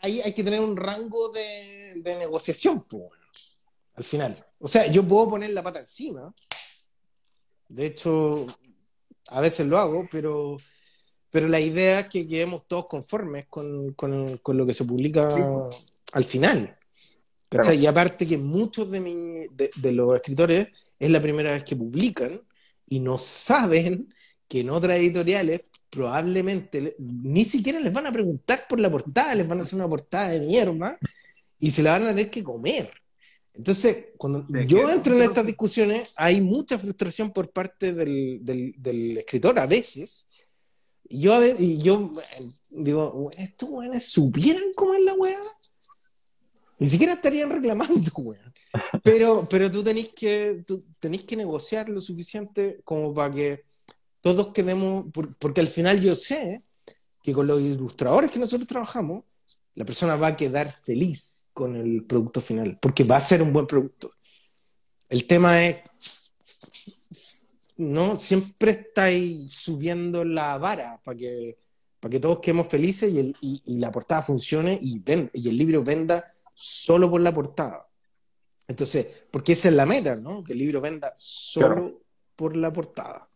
ahí hay que tener un rango de, negociación, pues, al final. O sea, yo puedo poner la pata encima. De hecho, a veces lo hago, pero pero la idea es que quedemos todos conformes con, con, con lo que se publica al final. Y aparte que muchos de, mi, de, los escritores es la primera vez que publican y no saben que en otras editoriales probablemente ni siquiera les van a preguntar por la portada, les van a hacer una portada de mierda y se la van a tener que comer. Entonces, cuando yo entro en estas discusiones, hay mucha frustración por parte del, del, del escritor a veces, yo, a y yo digo, estos weones supieran cómo es la weá. Ni siquiera estarían reclamando, weón. Pero, pero tú tenés que, tú tenés que negociar lo suficiente como para que todos quedemos, porque al final yo sé que con los ilustradores que nosotros trabajamos, la persona va a quedar feliz con el producto final, porque va a ser un buen producto. El tema es ¿no? Siempre estáis subiendo la vara para que, para que todos quedemos felices y, el, y, la portada funcione y, ven, y el libro venda solo por la portada. Entonces, porque esa es la meta, ¿no? Que el libro venda solo Claro. por la portada.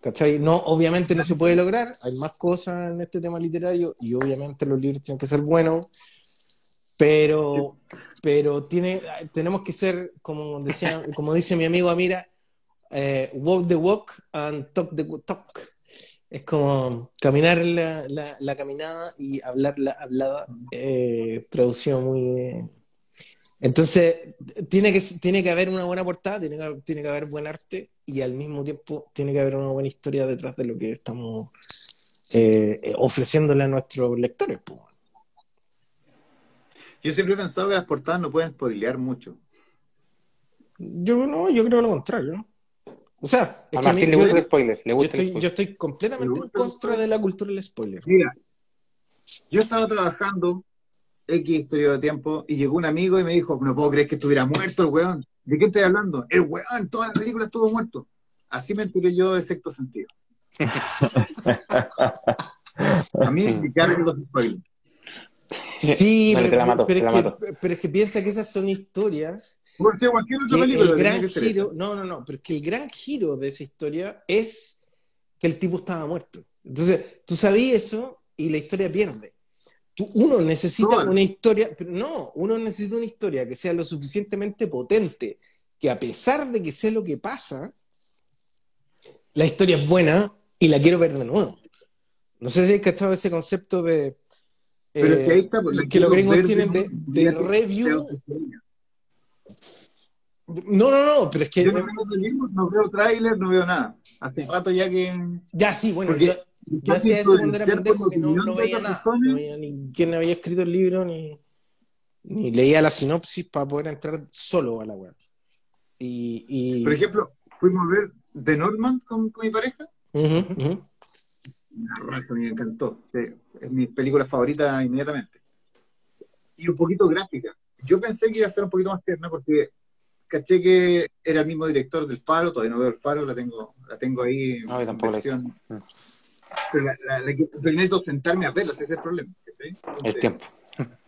¿Cachai? No, obviamente no se puede lograr, hay más cosas en este tema literario y obviamente los libros tienen que ser buenos, pero, pero tiene, tenemos que ser, como, decía, como dice mi amigo Amira, eh, walk the walk and talk the talk. Es como caminar la, la- la caminada y hablar la hablada, eh, traducido muy... eh. Entonces, tiene que, tiene que haber una buena portada, tiene que, tiene que haber buen arte y al mismo tiempo tiene que haber una buena historia detrás de lo que estamos eh, eh, ofreciéndole a nuestros lectores. Yo siempre he pensado que las portadas no pueden spoilear mucho. Yo no, yo creo lo contrario. O sea, es A que a mí- Martín le yo- gusta el spoiler. Le yo gusta el estoy, yo spoiler. estoy completamente ¿Le en el contra de la cultura del spoiler. Mira, yo estaba trabajando X periodo de tiempo y llegó un amigo y me dijo, no puedo creer que estuviera muerto el weón. ¿De qué estoy hablando? El weón, toda la película estuvo muerto. Así me enteré yo de sexto sentido. A mí me cargan los spoilers. Sí, Vale, pero, te la mato, pero te es la que, mato. pero es que piensa que esas son historias Cualquier otra película. el gran giro, esa. no, no, no, pero es que el gran giro de esa historia es que el tipo estaba muerto. Entonces, tú sabías eso y la historia pierde. Tú, uno necesita Claro. una historia, pero no, uno necesita una historia que sea lo suficientemente potente que a pesar de que sé lo que pasa, la historia es buena y la quiero ver de nuevo. No sé si has cachado ese concepto de Pero eh, es que ahí está, pues, que los gringos tienen de, de nuevo. review. No, no, no, pero es que Yo no veo no veo tráiler, no veo nada. Hace rato ya que... ya sí, bueno, Porque- yo, yo hacía eso cuando era pendejo que no, veía nada, no veía ni quién había escrito el libro ni, ni leía la sinopsis para poder entrar solo a la web. Y, y... Por ejemplo, fuimos a ver The Northman con, con mi pareja. Ujú. Una raza, me encantó. Es mi película favorita inmediatamente. Y un poquito gráfica. Yo pensé que iba a ser un poquito más tierna porque caché que era el mismo director del Faro, todavía no veo el Faro, la tengo, la tengo ahí No, yo tampoco versión. Mm. Pero, la, la- la- pero necesito sentarme a verla, ese es el problema. ¿cachai? El Entonces, tiempo.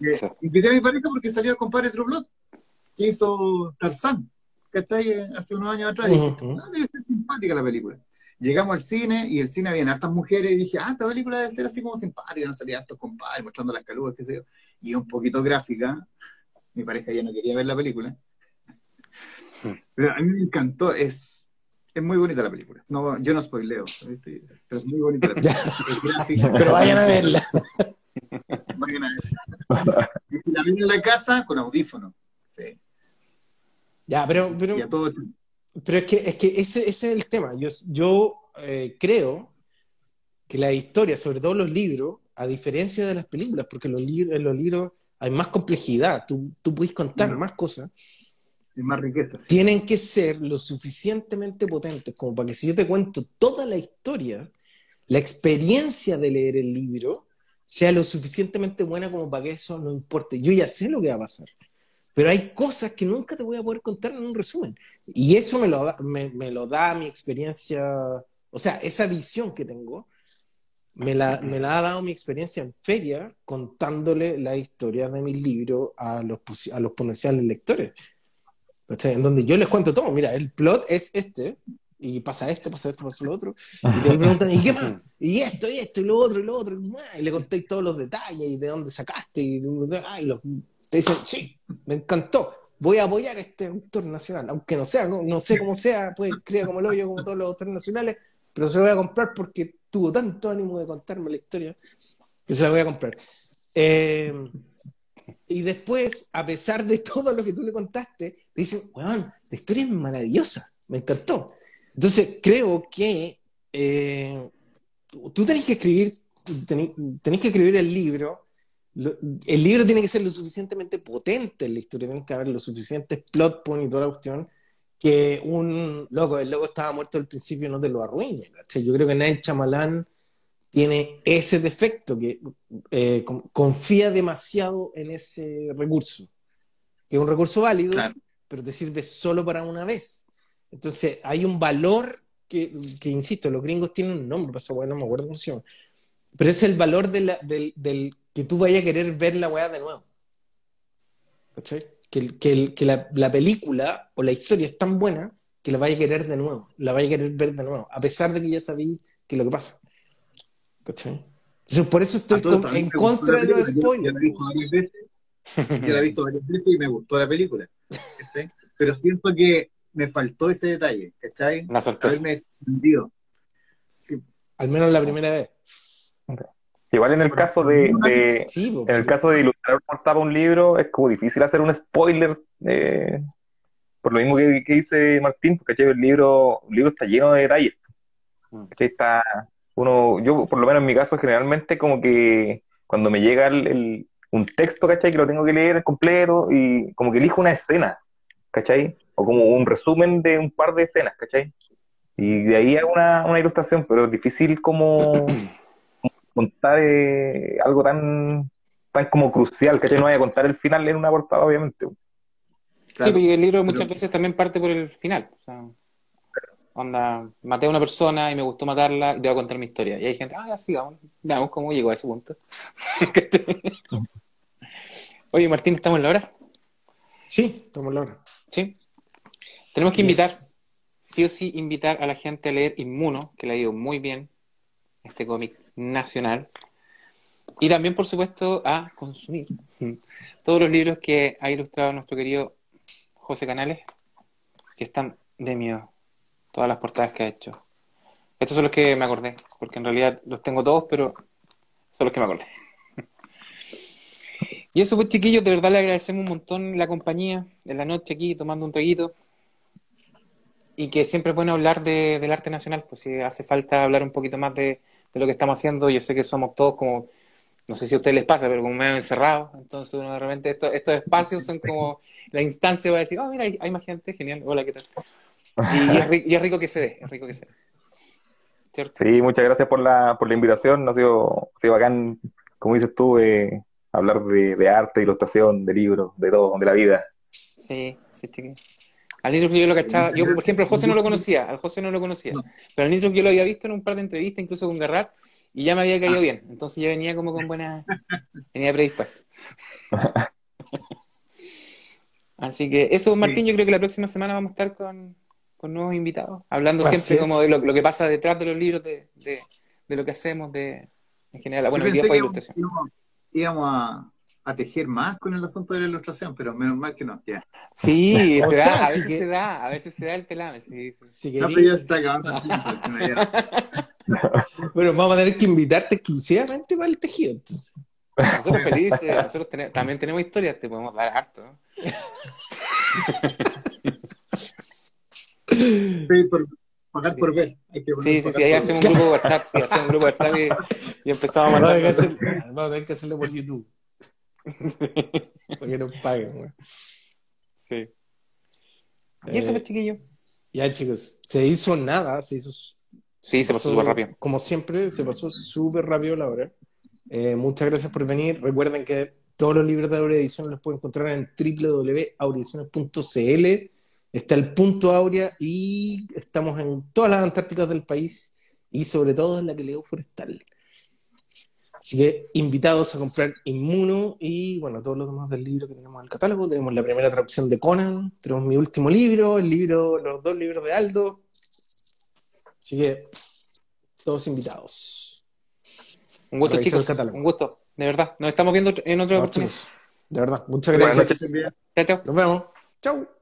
eh, Sí. Invité a mi pareja porque salió el compadre True Blood, que hizo Tarzán, ¿cachai? Hace unos años atrás. Y dije. "Ah, debe ser simpática la película. Llegamos al cine y el cine había hartas mujeres y dije, ah, esta película debe ser así como simpática, no salía hartos compadres mostrando las calugas, qué sé yo. Y un poquito gráfica. Mi pareja ya no quería ver la película. Pero a mí me encantó, es, es muy bonita la película. No, yo no spoileo, ¿viste? pero es muy bonita la película. Pero vayan a verla. Vayan a ver. Y la ven en la casa con audífono. Sí. Ya, pero, pero, Y a todo Pero es que, es que ese, ese es el tema. Yo, yo eh, creo que la historia, sobre todo los libros, a diferencia de las películas, porque los libros, en los libros hay más complejidad, tú, tú puedes contar Mm. más cosas, es más riqueza. sí. tienen que ser lo suficientemente potentes como para que si yo te cuento toda la historia, la experiencia de leer el libro sea lo suficientemente buena como para que eso no importe. Yo ya sé lo que va a pasar. Pero hay cosas que nunca te voy a poder contar en un resumen. Y eso me lo da, me, me lo da mi experiencia, o sea, esa visión que tengo, me la, me la ha dado mi experiencia en feria contándole la historia de mis libros a los, a los potenciales lectores. ¿Cachai? En donde yo les cuento todo. Mira, el plot es este, y pasa esto, pasa esto, pasa lo otro. Y te preguntan, ¿y qué más? Y esto, y esto, y lo otro, y lo otro. Y le conté todos los detalles, y de dónde sacaste. Y, ah, y los- te dicen, sí, me encantó. Voy a apoyar a este autor nacional, aunque no sea, no, no sé cómo sea, pues crea como el hoyo, como todos los autores nacionales, pero se lo voy a comprar porque tuvo tanto ánimo de contarme la historia que se la voy a comprar. Eh, y después, a pesar de todo lo que tú le contaste, te dicen, weón, la historia es maravillosa, me encantó. Entonces, creo que eh, tú tenés que escribir, tenés, tenés que escribir el libro. Lo- el libro tiene que ser lo suficientemente potente en la historia, tiene que haber los suficientes plot points y toda la cuestión que un loco, el loco estaba muerto al principio no te lo arruine. ¿cachai? Yo creo que Night Shyamalan tiene ese defecto que eh, con- confía demasiado en ese recurso, que es un recurso válido, Claro. pero te sirve solo para una vez. Entonces, hay un valor que, que, insisto, los gringos tienen un nombre, pasa, bueno, no me acuerdo cómo se llama, pero es el valor de la- del, del que tú vayas a querer ver la weá de nuevo. ¿Cachai? Que, que, que la, la, película o la historia es tan buena que la vaya a querer de nuevo, la vaya a querer ver de nuevo, a pesar de que ya sabéis que es lo que pasa. ¿Cachai? Entonces, por eso estoy con, en contra de los spoilers. Yo la he visto varias veces y me gustó la película. ¿cachai? Pero siento que me faltó ese detalle, ¿cachai? Una sorpresa. Haberme. Sí. Al menos la primera vez. Igual en el caso de, de en el caso de ilustrar un libro es como difícil hacer un spoiler eh, por lo mismo que, que dice Martín, porque el libro, el libro está lleno de detalles. Mm. Está uno, yo por lo menos en mi caso generalmente como que cuando me llega el, el- un texto, ¿cachai? Que lo tengo que leer completo y como que elijo una escena, ¿cachai? O como un resumen de un par de escenas, ¿cachai? Y de ahí hago una, una ilustración, pero es difícil como contar eh, algo tan, tan como crucial, ¿cachai? No voy a contar el final en una portada, obviamente. Sí, porque el libro muchas Pero- veces también parte por el final. O sea, onda, maté a una persona y me gustó matarla y te voy a contar mi historia. Y hay gente, ah, ya sigamos, veamos cómo llegó a ese punto. Oye, Martín, ¿estamos en la hora? Sí, estamos en la hora. Sí. Tenemos que invitar, Yes. sí o sí, invitar a la gente a leer Inmuno, que le ha ido muy bien, este cómic nacional. Y también, por supuesto, a consumir todos los libros que ha ilustrado nuestro querido José Canales, que están de miedo. Todas las portadas que ha hecho. Estos son los que me acordé, porque en realidad los tengo todos, pero son los que me acordé. Y eso, pues, chiquillos, de verdad le agradecemos un montón la compañía en la noche aquí, tomando un traguito. Y que siempre es bueno hablar de- del arte nacional, pues si hace falta hablar un poquito más de, de lo que estamos haciendo. Yo sé que somos todos como, no sé si a ustedes les pasa, pero como medio encerrados. Entonces, uno de repente, esto- estos espacios son como la instancia para decir, oh, mira, hay, hay más gente, genial, hola, ¿qué tal? Y, es, ri- y es rico que se dé, es rico que se dé. ¿Cierto? Sí, muchas gracias por la, por la invitación. Ha sido, ha sido bacán, como dices tú, eh, hablar de, de arte, ilustración, de libros, de todo, de la vida. Sí, sí, chiquillo. Al Nitro que yo lo cachaba, yo por ejemplo al José no lo conocía, al José no lo conocía, pero al Nitro que yo lo había visto en un par de entrevistas, incluso con Garrat, y ya me había caído bien, entonces ya venía como con buena, venía predispuesto. Así que eso, Martín, yo creo que la próxima semana vamos a estar con, con nuevos invitados, hablando Así siempre es. como de lo, lo que pasa detrás de los libros, de, de, de lo que hacemos, de en general. Bueno, el día fue ilustración. íbamos a, a tejer más con el asunto de la ilustración, pero menos mal que no. Ya. Sí, O se sea, da, a veces que- se da, a veces se da el pelame. Sí, sí. Si No, pero ya se está acabando el tiempo. Bueno, vamos a tener que invitarte exclusivamente para el tejido, entonces. Nosotros felices, nosotros tene- también tenemos historias, te podemos dar harto. ¿no? Sí, por, pagar por ver. Hay que poner Sí, sí, sí, ahí hacemos un grupo de WhatsApp, sí, hacemos un grupo de WhatsApp y, y empezamos a Vamos a, mandar. tener que hacer- vamos a tener que hacerlo por YouTube. Para que nos paguen, güey. Sí. Y eso, Eh, pues, chiquillo. Ya, chicos, se hizo nada, se hizo. Sí, se pasó súper rápido. Como siempre, se pasó súper rápido la hora. Eh, muchas gracias por venir. Recuerden que todos los libros de Aurea Ediciones los pueden encontrar en www.aureediciones.cl. Está el punto Aurea y estamos en todas las Antárticas del país y sobre todo en la que leo forestal. Así que invitados a comprar Inmuno y bueno, todos los demás del libro que tenemos en el catálogo. Tenemos la primera traducción de Conan, tenemos mi último libro, el libro, los dos libros de Aldo. Así que todos invitados. Un gusto, chicos. catálogo. Un gusto, de verdad. Nos estamos viendo en otra No, oportunidad. chicos, de verdad, muchas gracias. Chao, chao. Nos vemos. Chau.